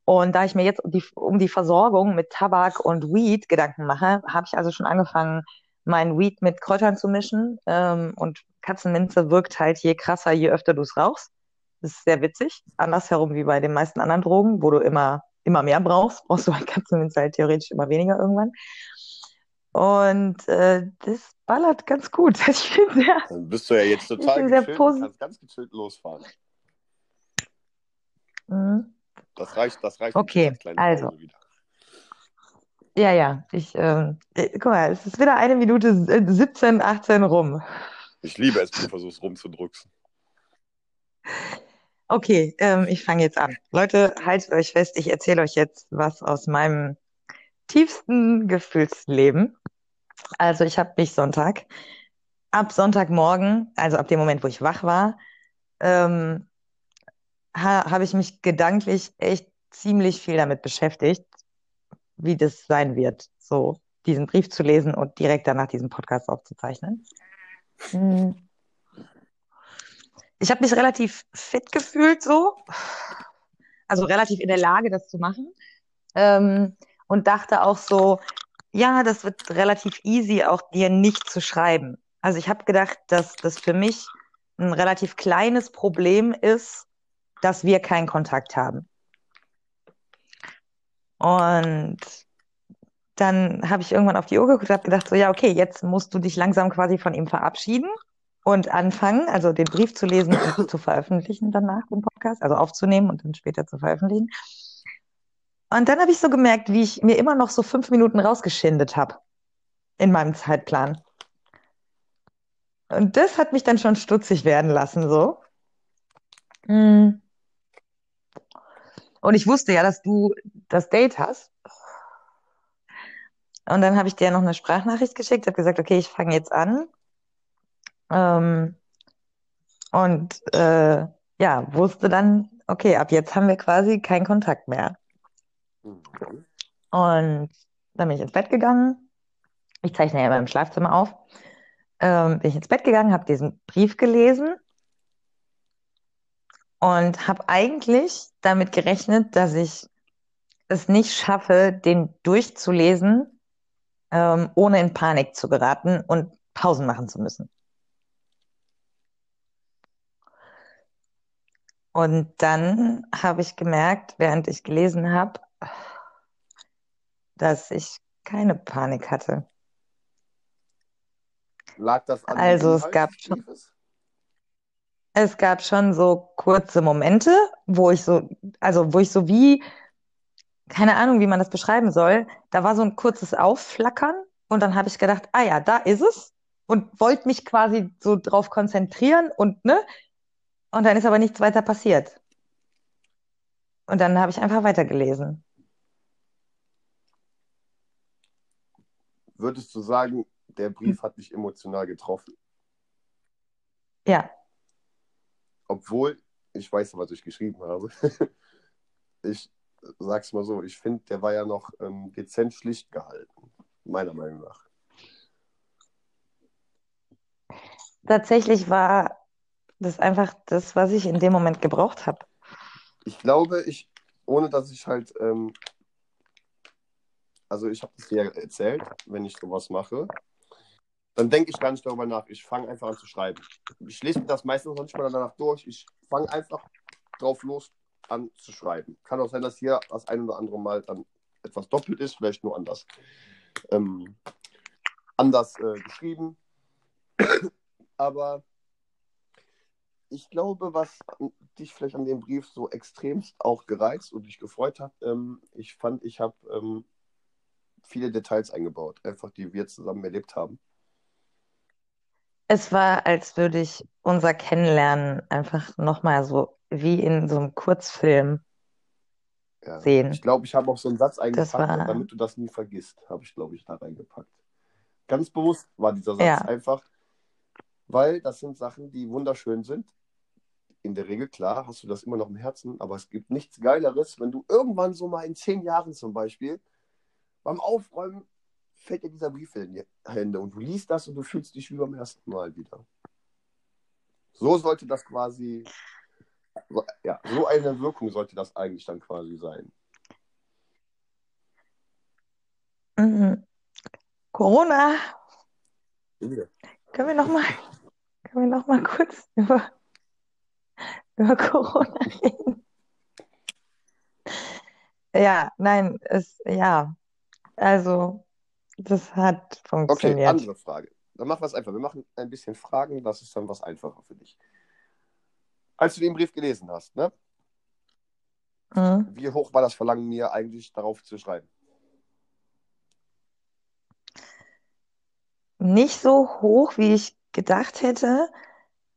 Und da ich mir jetzt um die, um die Versorgung mit Tabak und Weed Gedanken mache, habe ich also schon angefangen, mein Weed mit Kräutern zu mischen. Ähm, und Katzenminze wirkt halt je krasser, je öfter du es rauchst. Das ist sehr witzig. Andersherum wie bei den meisten anderen Drogen, wo du immer, immer mehr brauchst, brauchst du bei Katzenminze halt theoretisch immer weniger irgendwann. Und äh, das ballert ganz gut. Ich bin sehr, Dann bist du ja jetzt total gechillt und kannst ganz gechillt losfahren. Mhm. Das reicht, das reicht Okay, als also. Ja, ja, ich, ähm, äh, guck mal, es ist wieder eine Minute äh, 17, 18 rum. Ich liebe es, wenn du versuchst rumzudrücken. Okay, ähm, ich fange jetzt an. Leute, haltet euch fest, ich erzähle euch jetzt was aus meinem tiefsten Gefühlsleben. Also ich habe mich Sonntag, ab Sonntagmorgen, also ab dem Moment, wo ich wach war, ähm, ha habe ich mich gedanklich echt ziemlich viel damit beschäftigt, wie das sein wird, so diesen Brief zu lesen und direkt danach diesen Podcast aufzuzeichnen. Hm. Ich habe mich relativ fit gefühlt so, also relativ in der Lage, das zu machen. Ähm, und dachte auch so, ja, das wird relativ easy, auch dir nicht zu schreiben. Also ich habe gedacht, dass das für mich ein relativ kleines Problem ist, dass wir keinen Kontakt haben. Und dann habe ich irgendwann auf die Uhr geguckt und habe gedacht, so ja, okay, jetzt musst du dich langsam quasi von ihm verabschieden und anfangen, also den Brief zu lesen und zu veröffentlichen danach im Podcast, also aufzunehmen und dann später zu veröffentlichen. Und dann habe ich so gemerkt, wie ich mir immer noch so fünf Minuten rausgeschindet habe in meinem Zeitplan. Und das hat mich dann schon stutzig werden lassen, so. Mm. Und ich wusste ja, dass du das Date hast. Und dann habe ich dir noch eine Sprachnachricht geschickt, habe gesagt, okay, ich fange jetzt an. Ähm, und äh, ja, wusste dann, okay, ab jetzt haben wir quasi keinen Kontakt mehr. Mhm. Und dann bin ich ins Bett gegangen. Ich zeichne ja immer im Schlafzimmer auf. Ähm, bin ich ins Bett gegangen, habe diesen Brief gelesen und habe eigentlich damit gerechnet, dass ich es nicht schaffe, den durchzulesen, ähm, ohne in Panik zu geraten und Pausen machen zu müssen. Und dann habe ich gemerkt, während ich gelesen habe, dass ich keine Panik hatte. Lag das an Also, es gab schon-? Es gab schon so kurze Momente, wo ich so, also wo ich so wie, keine Ahnung, wie man das beschreiben soll, da war so ein kurzes Aufflackern und dann habe ich gedacht, ah ja, da ist es und wollte mich quasi so drauf konzentrieren und ne, und dann ist aber nichts weiter passiert. Und dann habe ich einfach weitergelesen. Würdest du sagen, der Brief hat dich emotional getroffen? Ja, Obwohl, ich weiß, was ich geschrieben habe. ich sag's mal so, ich finde, der war ja noch ähm, dezent schlicht gehalten. Meiner Meinung nach. tatsächlich war das einfach das, was ich in dem Moment gebraucht habe. Ich glaube, ich, ohne dass ich halt, ähm, also ich habe das dir erzählt, wenn ich sowas mache, dann denke ich gar nicht darüber nach. Ich fange einfach an zu schreiben. Ich lese mir das meistens noch nicht mal danach durch. Ich fange einfach drauf los an zu schreiben. Kann auch sein, dass hier das ein oder andere Mal dann etwas doppelt ist, vielleicht nur anders, ähm, anders äh, geschrieben. Aber ich glaube, was dich vielleicht an dem Brief so extremst auch gereizt und dich gefreut hat, ähm, ich fand, ich habe ähm, viele Details eingebaut, einfach die wir zusammen erlebt haben. Es war, als würde ich unser Kennenlernen einfach nochmal so wie in so einem Kurzfilm Ja. sehen. Ich glaube, ich habe auch so einen Satz eingepackt, war- damit du das nie vergisst, habe ich, glaube ich, da reingepackt. Ganz bewusst war dieser Satz Ja. einfach, weil das sind Sachen, die wunderschön sind. In der Regel, klar, hast du das immer noch im Herzen, aber es gibt nichts Geileres, wenn du irgendwann so mal in zehn Jahren zum Beispiel beim Aufräumen fällt dir dieser Brief in die Hände und du liest das und du fühlst dich wie beim ersten Mal wieder. So sollte das quasi, ja, so eine Wirkung sollte das eigentlich dann quasi sein. Mhm. Corona, Ja. können wir nochmal, können wir noch mal kurz über, über Corona reden? Ja, nein, es, ja, also, das hat Okay, funktioniert. andere Frage. Dann machen wir es einfach. Wir machen ein bisschen Fragen, das ist dann was einfacher für dich. Als du den Brief gelesen hast, ne? Mhm. Wie hoch war das Verlangen mir eigentlich darauf zu schreiben? Nicht so hoch, wie ich gedacht hätte,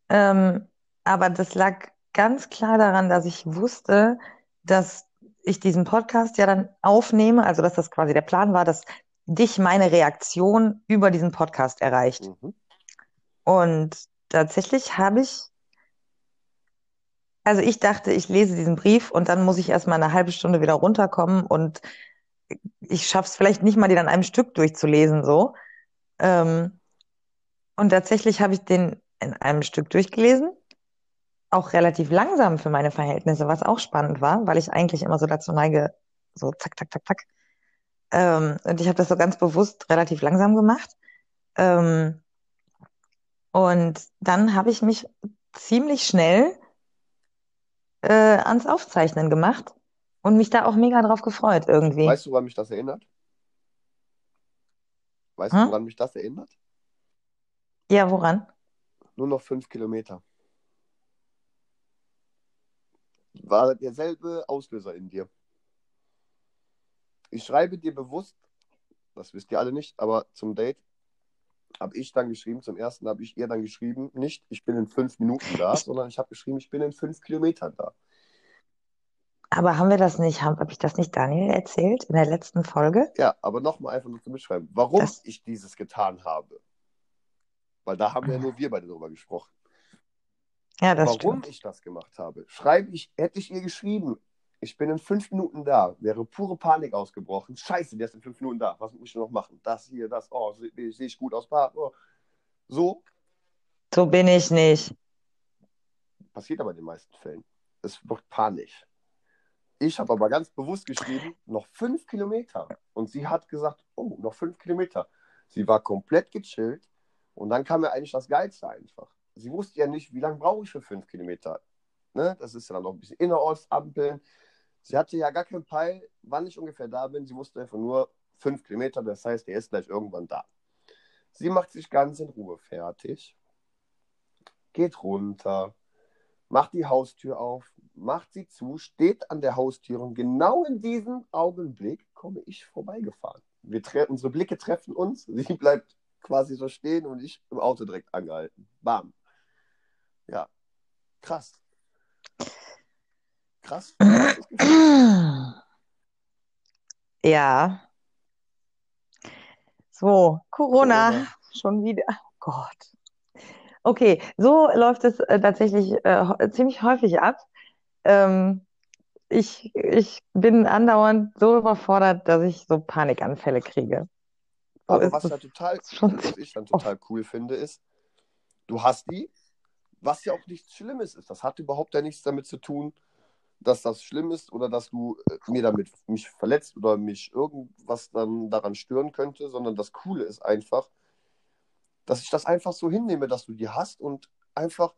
ähm, aber das lag ganz klar daran, dass ich wusste, dass ich diesen Podcast ja dann aufnehme, also dass das quasi der Plan war, dass dich meine Reaktion über diesen Podcast erreicht. Mhm. Und tatsächlich habe ich, also ich dachte, ich lese diesen Brief und dann muss ich erstmal eine halbe Stunde wieder runterkommen und ich schaffe es vielleicht nicht mal, den an einem Stück durchzulesen, so. Ähm, und tatsächlich habe ich den in einem Stück durchgelesen, auch relativ langsam für meine Verhältnisse, was auch spannend war, weil ich eigentlich immer so dazu neige, so zack, zack, zack, zack. Ähm, und ich habe das so ganz bewusst relativ langsam gemacht. Ähm, und dann habe ich mich ziemlich schnell äh, ans Aufzeichnen gemacht und mich da auch mega drauf gefreut irgendwie. Weißt du, woran mich das erinnert? Weißt Hm? du, woran mich das erinnert? Ja, woran? Nur noch fünf Kilometer. War derselbe Auslöser in dir. Ich schreibe dir bewusst, das wisst ihr alle nicht, aber zum Date habe ich dann geschrieben, zum ersten habe ich ihr dann geschrieben, nicht ich bin in fünf Minuten da, sondern ich habe geschrieben, ich bin in fünf Kilometern da. Aber haben wir das nicht, habe hab ich das nicht Daniel erzählt in der letzten Folge? Ja, aber nochmal einfach nur zum Mitschreiben, warum Das- ich dieses getan habe. Weil da haben ja nur wir beide drüber gesprochen. Ja, das Warum stimmt. ich das gemacht habe. Schreibe ich, hätte ich ihr geschrieben, ich bin in fünf Minuten da, wäre pure Panik ausgebrochen. Scheiße, der ist in fünf Minuten da. Was muss ich noch machen? Das hier, das, oh, sehe seh ich gut aus. Oh. So So bin ich nicht. passiert aber in den meisten Fällen. Es wird panisch. Ich habe aber ganz bewusst geschrieben, noch fünf Kilometer. Und sie hat gesagt, oh, noch fünf Kilometer. Sie war komplett gechillt. Und dann kam mir eigentlich das Geilste einfach. Sie wusste ja nicht, wie lange brauche ich für fünf Kilometer. Ne? Das ist ja dann noch ein bisschen Innerortsampeln. Sie hatte ja gar keinen Peil, wann ich ungefähr da bin. Sie wusste einfach nur fünf Kilometer. Das heißt, der ist gleich irgendwann da. Sie macht sich ganz in Ruhe fertig, geht runter, macht die Haustür auf, macht sie zu, steht an der Haustür und genau in diesem Augenblick komme ich vorbeigefahren. Wir unsere Blicke treffen uns, sie bleibt quasi so stehen und ich im Auto direkt angehalten. Bam. Ja, krass. Krass. Ja. So, Corona, Corona. schon wieder. Oh Gott. Okay, so läuft es äh, tatsächlich äh, ziemlich häufig ab. Ähm, ich, ich bin andauernd so überfordert, dass ich so Panikanfälle kriege. So Aber was ja total, was ich dann total cool finde, ist, du hast die, was ja auch nichts Schlimmes ist. Das hat überhaupt ja nichts damit zu tun, dass das schlimm ist oder dass du äh, mir damit mich verletzt oder mich irgendwas dann daran stören könnte, sondern das Coole ist einfach, dass ich das einfach so hinnehme, dass du die hast und einfach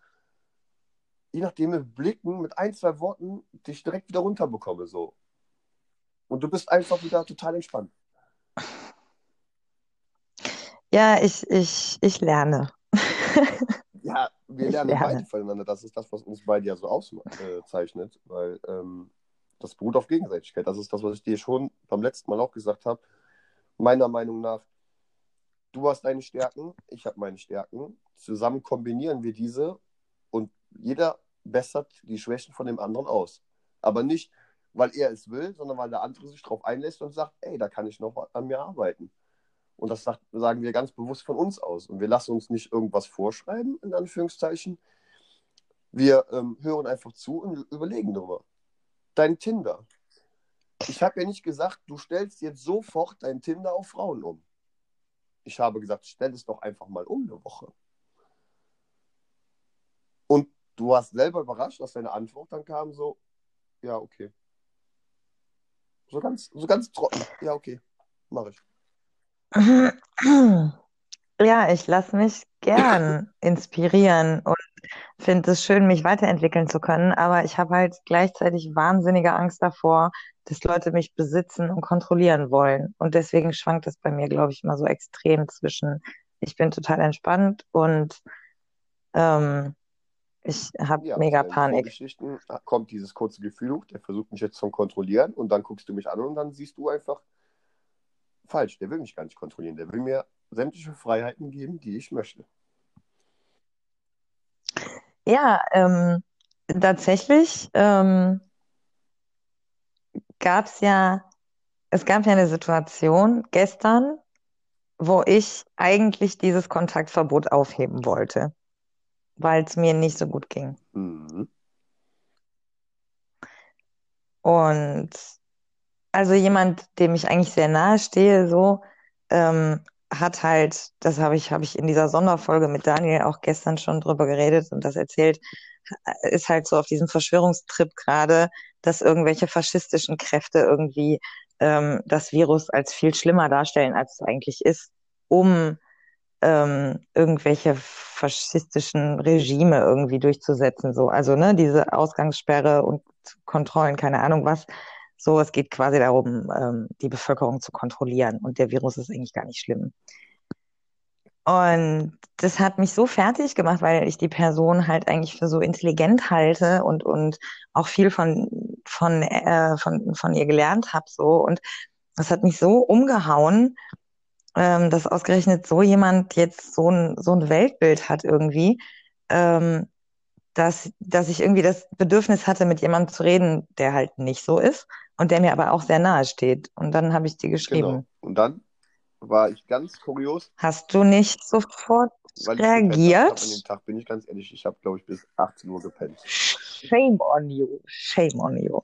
je nachdem mit Blicken, mit ein, zwei Worten dich direkt wieder runterbekomme. So. Und du bist einfach wieder total entspannt. Ja, ich, ich, ich lerne. Ja, wir lernen beide lerne. voneinander. Das ist das, was uns beide ja so auszeichnet, weil ähm, das beruht auf Gegenseitigkeit. Das ist das, was ich dir schon beim letzten Mal auch gesagt habe. Meiner Meinung nach, du hast deine Stärken, ich habe meine Stärken. Zusammen kombinieren wir diese und jeder bessert die Schwächen von dem anderen aus. Aber nicht, weil er es will, sondern weil der andere sich darauf einlässt und sagt, ey, da kann ich noch an mir arbeiten. Und das sagt, sagen wir ganz bewusst von uns aus. Und wir lassen uns nicht irgendwas vorschreiben, in Anführungszeichen. Wir ähm, hören einfach zu und überlegen darüber. Dein Tinder. Ich habe ja nicht gesagt, du stellst jetzt sofort dein Tinder auf Frauen um. Ich habe gesagt, stell es doch einfach mal um eine Woche. Und du warst selber überrascht, dass deine Antwort dann kam so, ja, okay. So ganz, so ganz trocken. Ja, okay. Mache ich. Ja, ich lasse mich gern inspirieren und finde es schön, mich weiterentwickeln zu können, aber ich habe halt gleichzeitig wahnsinnige Angst davor, dass Leute mich besitzen und kontrollieren wollen. Und deswegen schwankt es bei mir, glaube ich, immer so extrem zwischen, ich bin total entspannt und ähm, ich habe Ja, mega Panik. Vorgeschichten kommt dieses kurze Gefühl hoch, der versucht mich jetzt zu kontrollieren und dann guckst du mich an und dann siehst du einfach, falsch, der will mich gar nicht kontrollieren, der will mir sämtliche Freiheiten geben, die ich möchte. Ja, ähm, tatsächlich ähm, gab es ja, es gab ja eine Situation gestern, wo ich eigentlich dieses Kontaktverbot aufheben wollte, weil es mir nicht so gut ging. Mhm. Und also jemand, dem ich eigentlich sehr nahe stehe, so, ähm, hat halt, das habe ich, habe ich in dieser Sonderfolge mit Daniel auch gestern schon drüber geredet und das erzählt, ist halt so auf diesem Verschwörungstrip gerade, dass irgendwelche faschistischen Kräfte irgendwie ähm, das Virus als viel schlimmer darstellen, als es eigentlich ist, um ähm, irgendwelche faschistischen Regime irgendwie durchzusetzen. So, also ne, diese Ausgangssperre und Kontrollen, keine Ahnung was. So, es geht quasi darum, ähm, die Bevölkerung zu kontrollieren und der Virus ist eigentlich gar nicht schlimm. Und das hat mich so fertig gemacht, weil ich die Person halt eigentlich für so intelligent halte und, und auch viel von, von, äh, von, von ihr gelernt habe. So. Und das hat mich so umgehauen, ähm, dass ausgerechnet so jemand jetzt so ein, so ein Weltbild hat irgendwie, ähm, dass, dass ich irgendwie das Bedürfnis hatte, mit jemandem zu reden, der halt nicht so ist und der mir aber auch sehr nahe steht. Und dann habe ich dir Genau. geschrieben. Und dann war ich ganz kurios, Hast du nicht sofort habe an dem reagiert? Tag, bin ich ganz ehrlich, ich habe, glaube ich, bis 18 Uhr gepennt. Shame on you. Shame on you.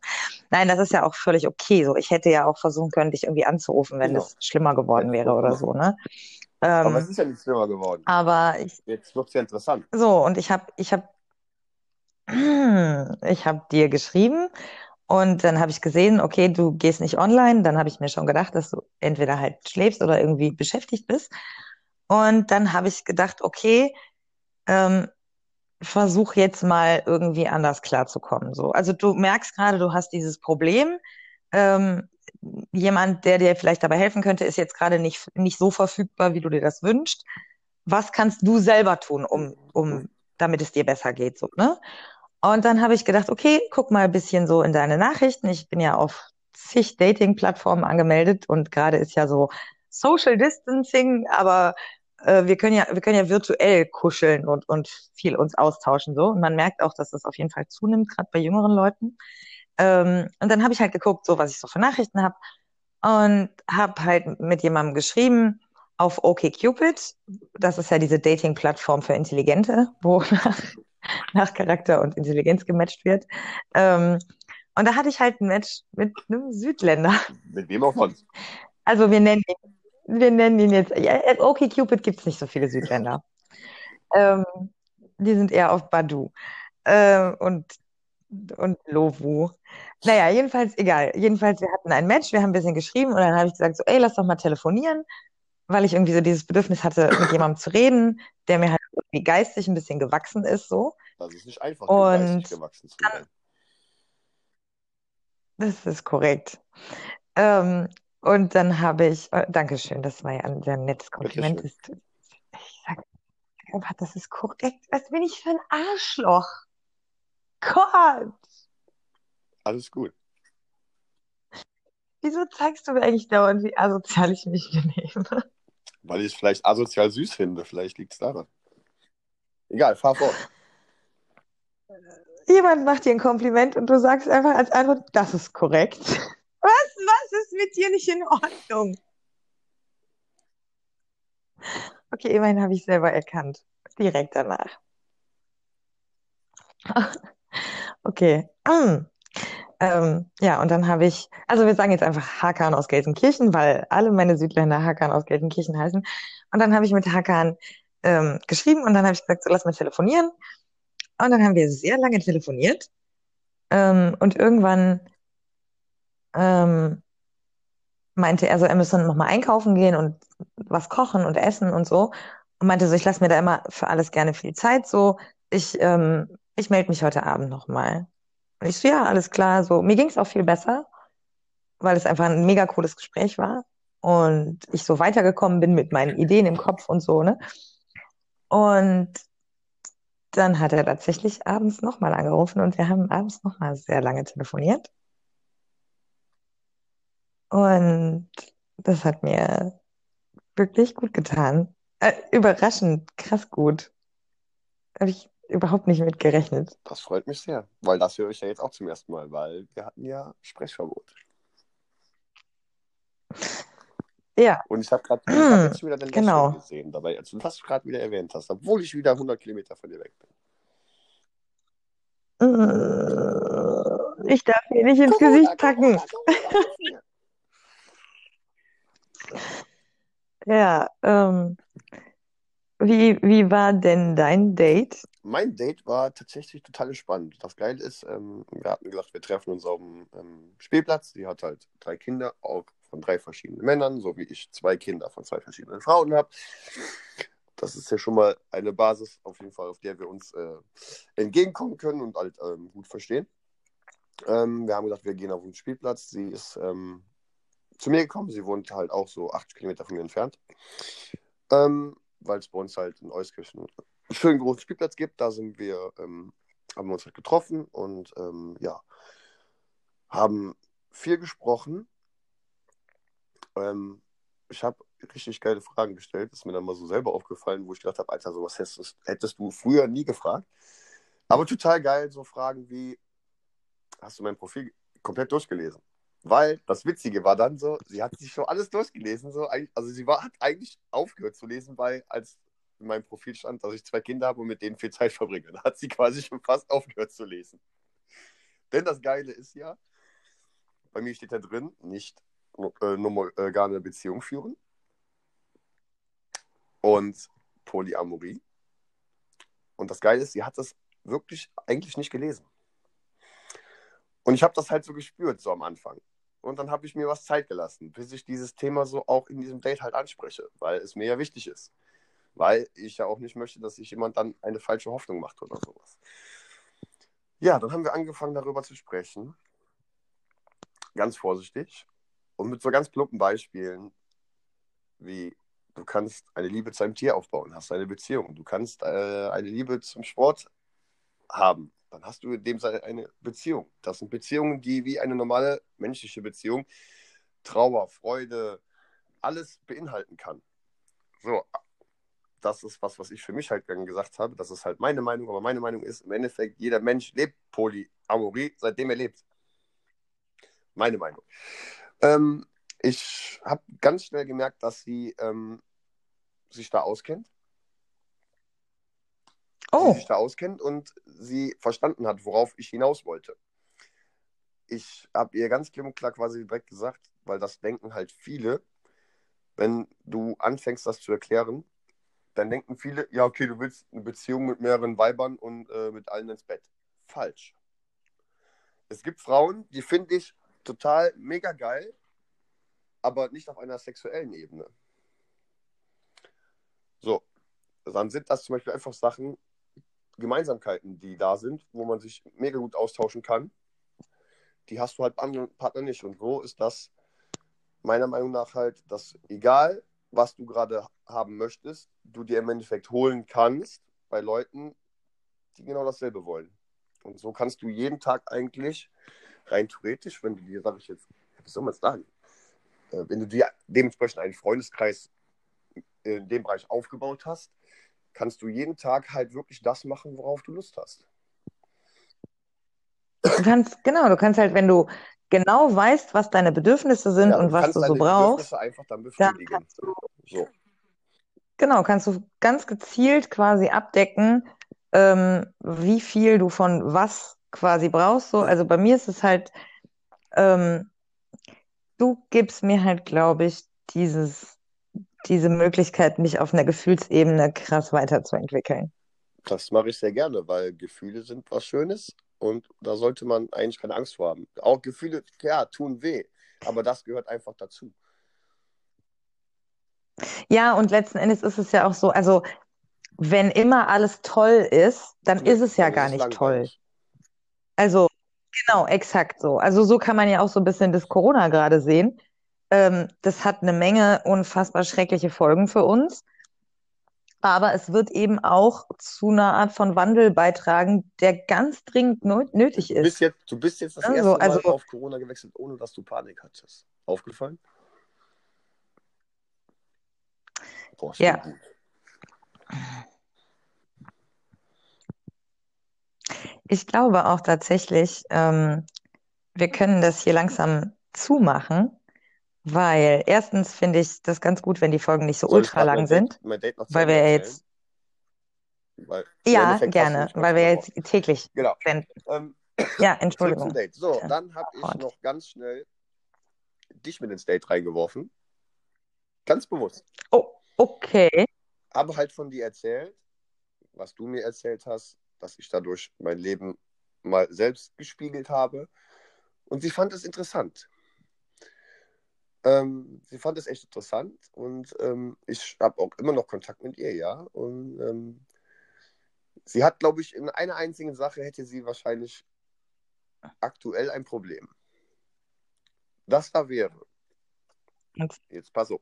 Nein, das ist ja auch völlig okay. So, ich hätte ja auch versuchen können, dich irgendwie anzurufen, wenn Genau. es schlimmer geworden wäre oder so, ne? Aber es Ähm, ist ja nicht schlimmer geworden. aber ich, Jetzt wird es ja interessant. so, und ich habe, ich habe, ich habe dir geschrieben und dann habe ich gesehen, okay, du gehst nicht online. Dann habe ich mir schon gedacht, dass du entweder halt schläfst oder irgendwie beschäftigt bist. Und dann habe ich gedacht, okay, ähm, versuch jetzt mal irgendwie anders klarzukommen. So. Also du merkst gerade, du hast dieses Problem. Ähm, jemand, der dir vielleicht dabei helfen könnte, ist jetzt gerade nicht, nicht so verfügbar, wie du dir das wünschst. Was kannst du selber tun, um, um, damit es dir besser geht, so, ne? Und dann habe ich gedacht, okay, guck mal ein bisschen so in deine Nachrichten. Ich bin ja auf zig Dating-Plattformen angemeldet und gerade ist ja so Social Distancing, aber äh, wir können ja, wir können ja virtuell kuscheln und, und viel uns austauschen so. Und man merkt auch, dass das auf jeden Fall zunimmt, gerade bei jüngeren Leuten. Ähm, und dann habe ich halt geguckt, so was ich so für Nachrichten habe und habe halt mit jemandem geschrieben auf OkCupid. Das ist ja diese Dating-Plattform für Intelligente, wo nach, Charakter und Intelligenz gematcht wird. Ähm, und da hatte ich halt ein Match mit einem Südländer. Mit wem auch sonst. Also wir nennen ihn, wir nennen ihn jetzt, ja, OkCupid gibt es nicht so viele Südländer. Ähm, die sind eher auf Badu äh, und, und Lovu. Naja, jedenfalls egal. Jedenfalls, wir hatten ein Match, wir haben ein bisschen geschrieben und dann habe ich gesagt, so, ey, lass doch mal telefonieren, weil ich irgendwie so dieses Bedürfnis hatte, mit jemandem zu reden, der mir halt irgendwie geistig ein bisschen gewachsen ist, so. Das ist nicht einfach, Und geistig gewachsen zu sein. Das ist korrekt. Ähm, und dann habe ich, äh, Dankeschön, das war ja ein sehr nettes Kompliment. Das- Ich sag einfach, das ist korrekt. Was bin ich für ein Arschloch? Gott, Alles gut. wieso zeigst du mir eigentlich dauernd, wie asozial ich mich benehme? Weil ich es vielleicht asozial süß finde. Vielleicht liegt es daran. Egal, fahr fort. Jemand macht dir ein Kompliment und du sagst einfach als Antwort, das ist korrekt. Was, was ist mit dir nicht in Ordnung? Okay, immerhin habe ich selber erkannt. Direkt danach. Okay. Mm. Ähm, ja, und dann habe ich, also wir sagen jetzt einfach Hakan aus Gelsenkirchen, weil alle meine Südländer Hakan aus Gelsenkirchen heißen. Und dann habe ich mit Hakan ähm, geschrieben und dann habe ich gesagt, so lass mal telefonieren. Und dann haben wir sehr lange telefoniert. Ähm, und irgendwann ähm, meinte er so, er müsse noch mal einkaufen gehen und was kochen und essen und so. Und meinte so, ich lasse mir da immer für alles gerne viel Zeit. So, ich, ähm, ich melde mich heute Abend noch mal. Und ich so, ja, alles klar. So, mir ging es auch viel besser, weil es einfach ein mega cooles Gespräch war und ich so weitergekommen bin mit meinen Ideen im Kopf und so, ne? Und dann hat er tatsächlich abends nochmal angerufen und wir haben abends nochmal sehr lange telefoniert. Und das hat mir wirklich gut getan. Äh, überraschend, krass gut. Habe ich überhaupt nicht mit gerechnet. Das freut mich sehr. Weil das höre ich ja jetzt auch zum ersten Mal, weil wir hatten ja Sprechverbot. Ja, Und ich habe gerade hab jetzt wieder dein Lächeln Genau. gesehen dabei, als du das gerade wieder erwähnt hast, obwohl ich wieder 100 Kilometer von dir weg bin. Äh, Ich darf mir nicht ins Gesicht packen. Ja, ähm, wie, wie war denn dein Date? Mein Date war tatsächlich total spannend. Das Geile ist, ähm, wir hatten gesagt, wir treffen uns auf dem ähm, Spielplatz. Sie hat halt drei Kinder, auch von drei verschiedenen Männern, so wie ich zwei Kinder von zwei verschiedenen Frauen habe. Das ist ja schon mal eine Basis, auf jeden Fall, auf der wir uns äh, entgegenkommen können und halt ähm, gut verstehen. Ähm, wir haben gesagt, wir gehen auf den Spielplatz. Sie ist ähm, zu mir gekommen. Sie wohnt halt auch so 80 Kilometer von mir entfernt. Ähm, weil es bei uns halt in Euskirchen einen schönen großen Spielplatz gibt. Da sind wir, ähm, haben wir uns halt getroffen und ähm, ja, haben viel gesprochen. Ähm, ich habe richtig geile Fragen gestellt. Ist mir dann mal so selber aufgefallen, wo ich gedacht habe, Alter, sowas hättest, hättest du früher nie gefragt. Aber total geil, so Fragen wie, hast du mein Profil komplett durchgelesen? Weil das Witzige war dann so, sie hat sich schon alles durchgelesen. So, also sie war, hat eigentlich aufgehört zu lesen, weil als in meinem Profil stand, dass ich zwei Kinder habe und mit denen viel Zeit verbringe. Da hat sie quasi schon fast aufgehört zu lesen. Denn das Geile ist ja, bei mir steht da drin, nicht äh, monogame Beziehung führen und Polyamorie. Und das Geile ist, sie hat das wirklich eigentlich nicht gelesen. Und ich habe das halt so gespürt, so am Anfang. Und dann habe ich mir was Zeit gelassen, bis ich dieses Thema so auch in diesem Date halt anspreche, weil es mir ja wichtig ist. Weil ich ja auch nicht möchte, dass sich jemand dann eine falsche Hoffnung macht oder sowas. Ja, dann haben wir angefangen darüber zu sprechen. Ganz vorsichtig. Und mit so ganz plumpen Beispielen, wie du kannst eine Liebe zu einem Tier aufbauen, hast eine Beziehung. Du kannst äh, eine Liebe zum Sport haben. Dann hast du in dem Sinne eine Beziehung. Das sind Beziehungen, die wie eine normale menschliche Beziehung Trauer, Freude, alles beinhalten kann. So, das ist was, was ich für mich halt gesagt habe. Das ist halt meine Meinung, aber meine Meinung ist, im Endeffekt, jeder Mensch lebt Polyamorie, seitdem er lebt. Meine Meinung. Ähm, ich habe ganz schnell gemerkt, dass sie ähm, sich da auskennt. Oh. Sie sich da auskennt und sie verstanden hat, worauf ich hinaus wollte. Ich habe ihr ganz klipp und klar quasi direkt gesagt, weil das denken halt viele, wenn du anfängst, das zu erklären, dann denken viele, ja, okay, du willst eine Beziehung mit mehreren Weibern und äh, mit allen ins Bett. Falsch. Es gibt Frauen, die finde ich total mega geil, aber nicht auf einer sexuellen Ebene. So, dann sind das zum Beispiel einfach Sachen, Gemeinsamkeiten, die da sind, wo man sich mega gut austauschen kann, die hast du halt bei anderen Partnern nicht. Und so ist das meiner Meinung nach halt, dass egal, was du gerade haben möchtest, du dir im Endeffekt holen kannst bei Leuten, die genau dasselbe wollen. Und so kannst du jeden Tag eigentlich rein theoretisch, wenn du dir, sag ich jetzt, wie soll man es sagen, äh, wenn du dir dementsprechend einen Freundeskreis in dem Bereich aufgebaut hast, kannst du jeden Tag halt wirklich das machen, worauf du Lust hast. Du kannst, genau, du kannst halt, wenn du genau weißt, was deine Bedürfnisse sind Ja, und du was du so brauchst, einfach dann dann befriedigen. kannst du, So. genau, kannst du ganz gezielt quasi abdecken, ähm, wie viel du von was quasi brauchst. So, also bei mir ist es halt, ähm, du gibst mir halt, glaube ich, dieses, diese Möglichkeit, mich auf einer Gefühlsebene krass weiterzuentwickeln. Das mache ich sehr gerne, weil Gefühle sind was Schönes und da sollte man eigentlich keine Angst vor haben. Auch Gefühle, ja, tun weh, aber das gehört einfach dazu. Ja, und letzten Endes ist es ja auch so, also wenn immer alles toll ist, dann Nee, ist es ja gar nicht toll. Also genau, exakt so. Also so kann man ja auch so ein bisschen das Corona gerade sehen. Ähm, das hat eine Menge unfassbar schreckliche Folgen für uns. Aber es wird eben auch zu einer Art von Wandel beitragen, der ganz dringend nö- nötig Du bist ist. jetzt, du bist jetzt das Ne? erste Mal also auf Corona gewechselt, ohne dass du Panik hattest. Aufgefallen? Boah, ist ja, gut. Ich glaube auch tatsächlich, ähm, wir können das hier langsam zumachen, weil erstens finde ich das ganz gut, wenn die Folgen nicht so Soll ich ultra lang sind, Date weil wir ja erzählen? jetzt, Weil ja, gerne, weil wir jetzt täglich Genau. senden. Ähm, Ja, Entschuldigung. So, dann habe ich fort. noch ganz schnell dich mit ins Date reingeworfen. Ganz bewusst. Oh, okay. Aber halt von dir erzählt, was du mir erzählt hast, dass ich dadurch mein Leben mal selbst gespiegelt habe. Und sie fand es interessant. Ähm, sie fand es echt interessant und ähm, ich habe auch immer noch Kontakt mit ihr, ja. Und ähm, sie hat, glaube ich, in einer einzigen Sache hätte sie wahrscheinlich aktuell ein Problem. Das da wäre, jetzt pass auf,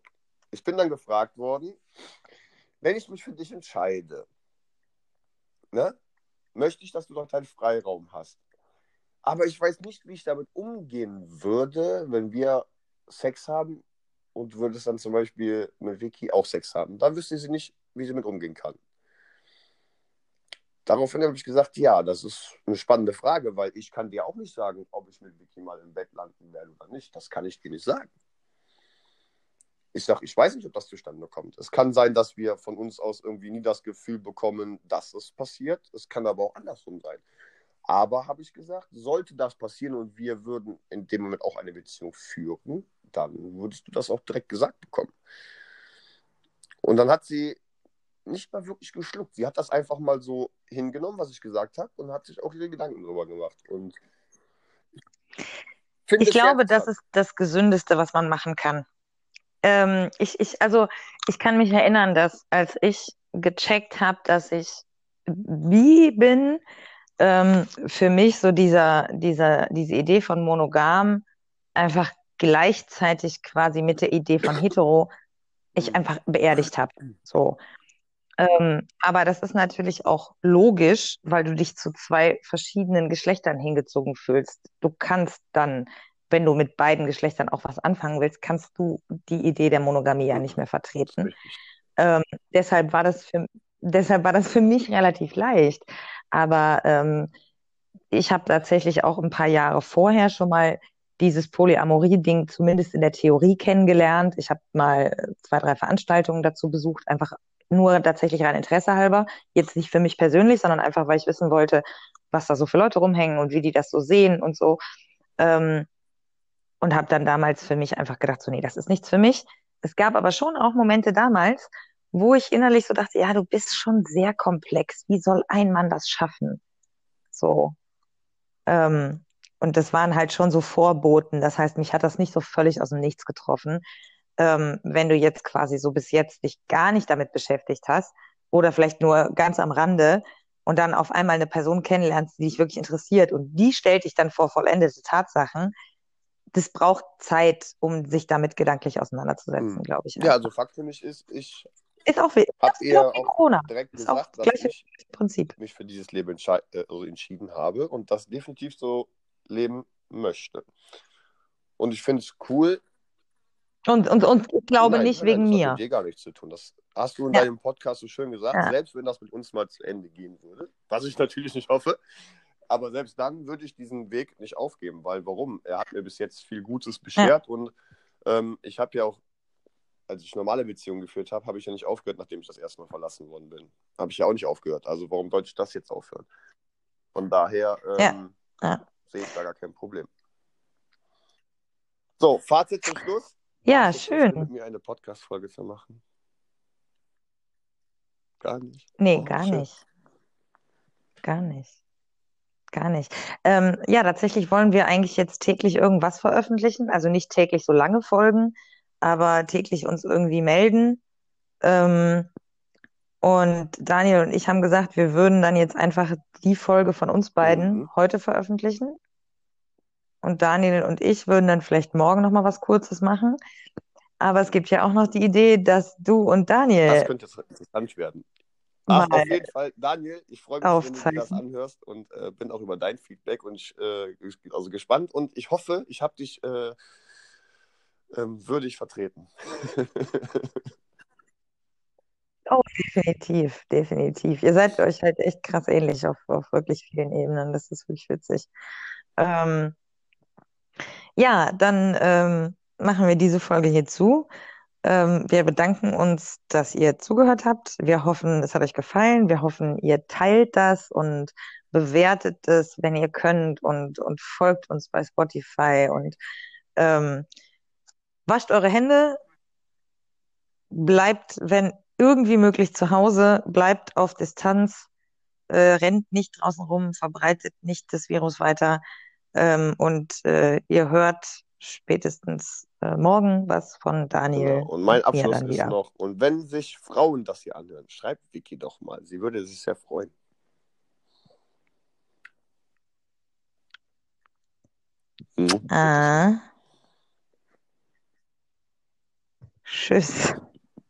ich bin dann gefragt worden, wenn ich mich für dich entscheide, ne, möchte ich, dass du doch deinen Freiraum hast. Aber ich weiß nicht, wie ich damit umgehen würde, wenn wir Sex haben und würdest dann zum Beispiel mit Vicky auch Sex haben. Dann wüsste sie nicht, wie sie mit umgehen kann. Daraufhin habe ich gesagt, ja, das ist eine spannende Frage, weil ich kann dir auch nicht sagen, ob ich mit Vicky mal im Bett landen werde oder nicht. Das kann ich dir nicht sagen. Ich sage, ich weiß nicht, ob das zustande kommt. Es kann sein, dass wir von uns aus irgendwie nie das Gefühl bekommen, dass es passiert. Es kann aber auch andersrum sein. Aber habe ich gesagt, sollte das passieren und wir würden in dem Moment auch eine Beziehung führen, dann würdest du das auch direkt gesagt bekommen. Und dann hat sie nicht mal wirklich geschluckt. Sie hat das einfach mal so hingenommen, was ich gesagt habe, und hat sich auch ihre Gedanken drüber gemacht. Und ich glaube, das ist das Gesündeste, was man machen kann. Ähm, ich, ich, also ich kann mich erinnern, dass als ich gecheckt habe, dass ich wie bin, ähm, für mich so dieser, dieser, diese Idee von monogam einfach gleichzeitig quasi mit der Idee von hetero ich Hm. einfach beerdigt habe. So. Ähm, aber das ist natürlich auch logisch, weil du dich zu zwei verschiedenen Geschlechtern hingezogen fühlst. Du kannst dann, wenn du mit beiden Geschlechtern auch was anfangen willst, kannst du die Idee der Monogamie ja nicht mehr vertreten. Ähm, deshalb war das für, deshalb war das für mich relativ leicht. Aber ähm, ich habe tatsächlich auch ein paar Jahre vorher schon mal dieses Polyamorie-Ding zumindest in der Theorie kennengelernt. Ich habe mal zwei, drei Veranstaltungen dazu besucht, einfach nur tatsächlich rein Interesse halber. Jetzt nicht für mich persönlich, sondern einfach, weil ich wissen wollte, was da so für Leute rumhängen und wie die das so sehen und so. Ähm, und habe dann damals für mich einfach gedacht, so, nee, das ist nichts für mich. Es gab aber schon auch Momente damals, wo ich innerlich so dachte, ja, du bist schon sehr komplex. Wie soll ein Mann das schaffen? So. Ähm, und das waren halt schon so Vorboten. Das heißt, mich hat das nicht so völlig aus dem Nichts getroffen. Ähm, wenn du jetzt quasi so bis jetzt dich gar nicht damit beschäftigt hast oder vielleicht nur ganz am Rande, und dann auf einmal eine Person kennenlernst, die dich wirklich interessiert und die stellt dich dann vor vollendete Tatsachen, das braucht Zeit, um sich damit gedanklich auseinanderzusetzen, Hm. glaube ich. Ja, also Fakt für mich ist, ich Ist auch habe das ihr auch Corona. direkt Ist gesagt, das dass ich Prinzip. mich für dieses Leben äh, also entschieden habe und das definitiv so leben möchte. Und ich finde es cool. Und, und, und ich glaube nein, nicht nein, wegen das hat mir. mit dir gar nichts zu tun. Das hast du in Ja. deinem Podcast so schön gesagt. Ja. Selbst wenn das mit uns mal zu Ende gehen würde, was ich natürlich nicht hoffe, aber selbst dann würde ich diesen Weg nicht aufgeben, weil warum? Er hat mir bis jetzt viel Gutes beschert und ähm, ich habe ja auch, als ich normale Beziehungen geführt habe, habe ich ja nicht aufgehört, nachdem ich das erste Mal verlassen worden bin. Habe ich ja auch nicht aufgehört. Also warum sollte ich das jetzt aufhören? Von daher ähm, Ja. sehe ich da gar kein Problem. So, Fazit zum Schluss. Ja, Hast schön. mit mir eine Podcast-Folge zu machen? Gar nicht. Nee, Oh, gar schön. nicht. Gar nicht. Gar nicht. Ähm, ja, tatsächlich wollen wir eigentlich jetzt täglich irgendwas veröffentlichen. Also nicht täglich so lange Folgen, aber täglich uns irgendwie melden. Ähm, und Daniel und ich haben gesagt, wir würden dann jetzt einfach die Folge von uns beiden Mhm. heute veröffentlichen. Und Daniel und ich würden dann vielleicht morgen noch mal was Kurzes machen. Aber es gibt ja auch noch die Idee, dass du und Das Daniel könnte jetzt interessant werden. Ach, auf jeden Fall, Daniel, ich freue mich, wenn du das anhörst und äh, bin auch über dein Feedback und ich äh, also gespannt und ich hoffe, ich habe dich äh, ähm, würdig vertreten. Oh, definitiv, definitiv. Ihr seid euch halt echt krass ähnlich auf, auf wirklich vielen Ebenen. Das ist wirklich witzig. Ähm, ja, dann ähm, machen wir diese Folge hier zu. Ähm, wir bedanken uns, dass ihr zugehört habt. Wir hoffen, es hat euch gefallen. Wir hoffen, ihr teilt das und bewertet es, wenn ihr könnt und, und folgt uns bei Spotify und ähm, wascht eure Hände, bleibt, wenn irgendwie möglich zu Hause, bleibt auf Distanz, äh, rennt nicht draußen rum, verbreitet nicht das Virus weiter. Ähm, und äh, ihr hört spätestens äh, morgen was von Daniel Genau. Und mein Abschluss ist wieder. noch, und wenn sich Frauen das hier anhören, schreibt Vicky doch mal. Sie würde sich sehr freuen. Mhm. Ah. Tschüss.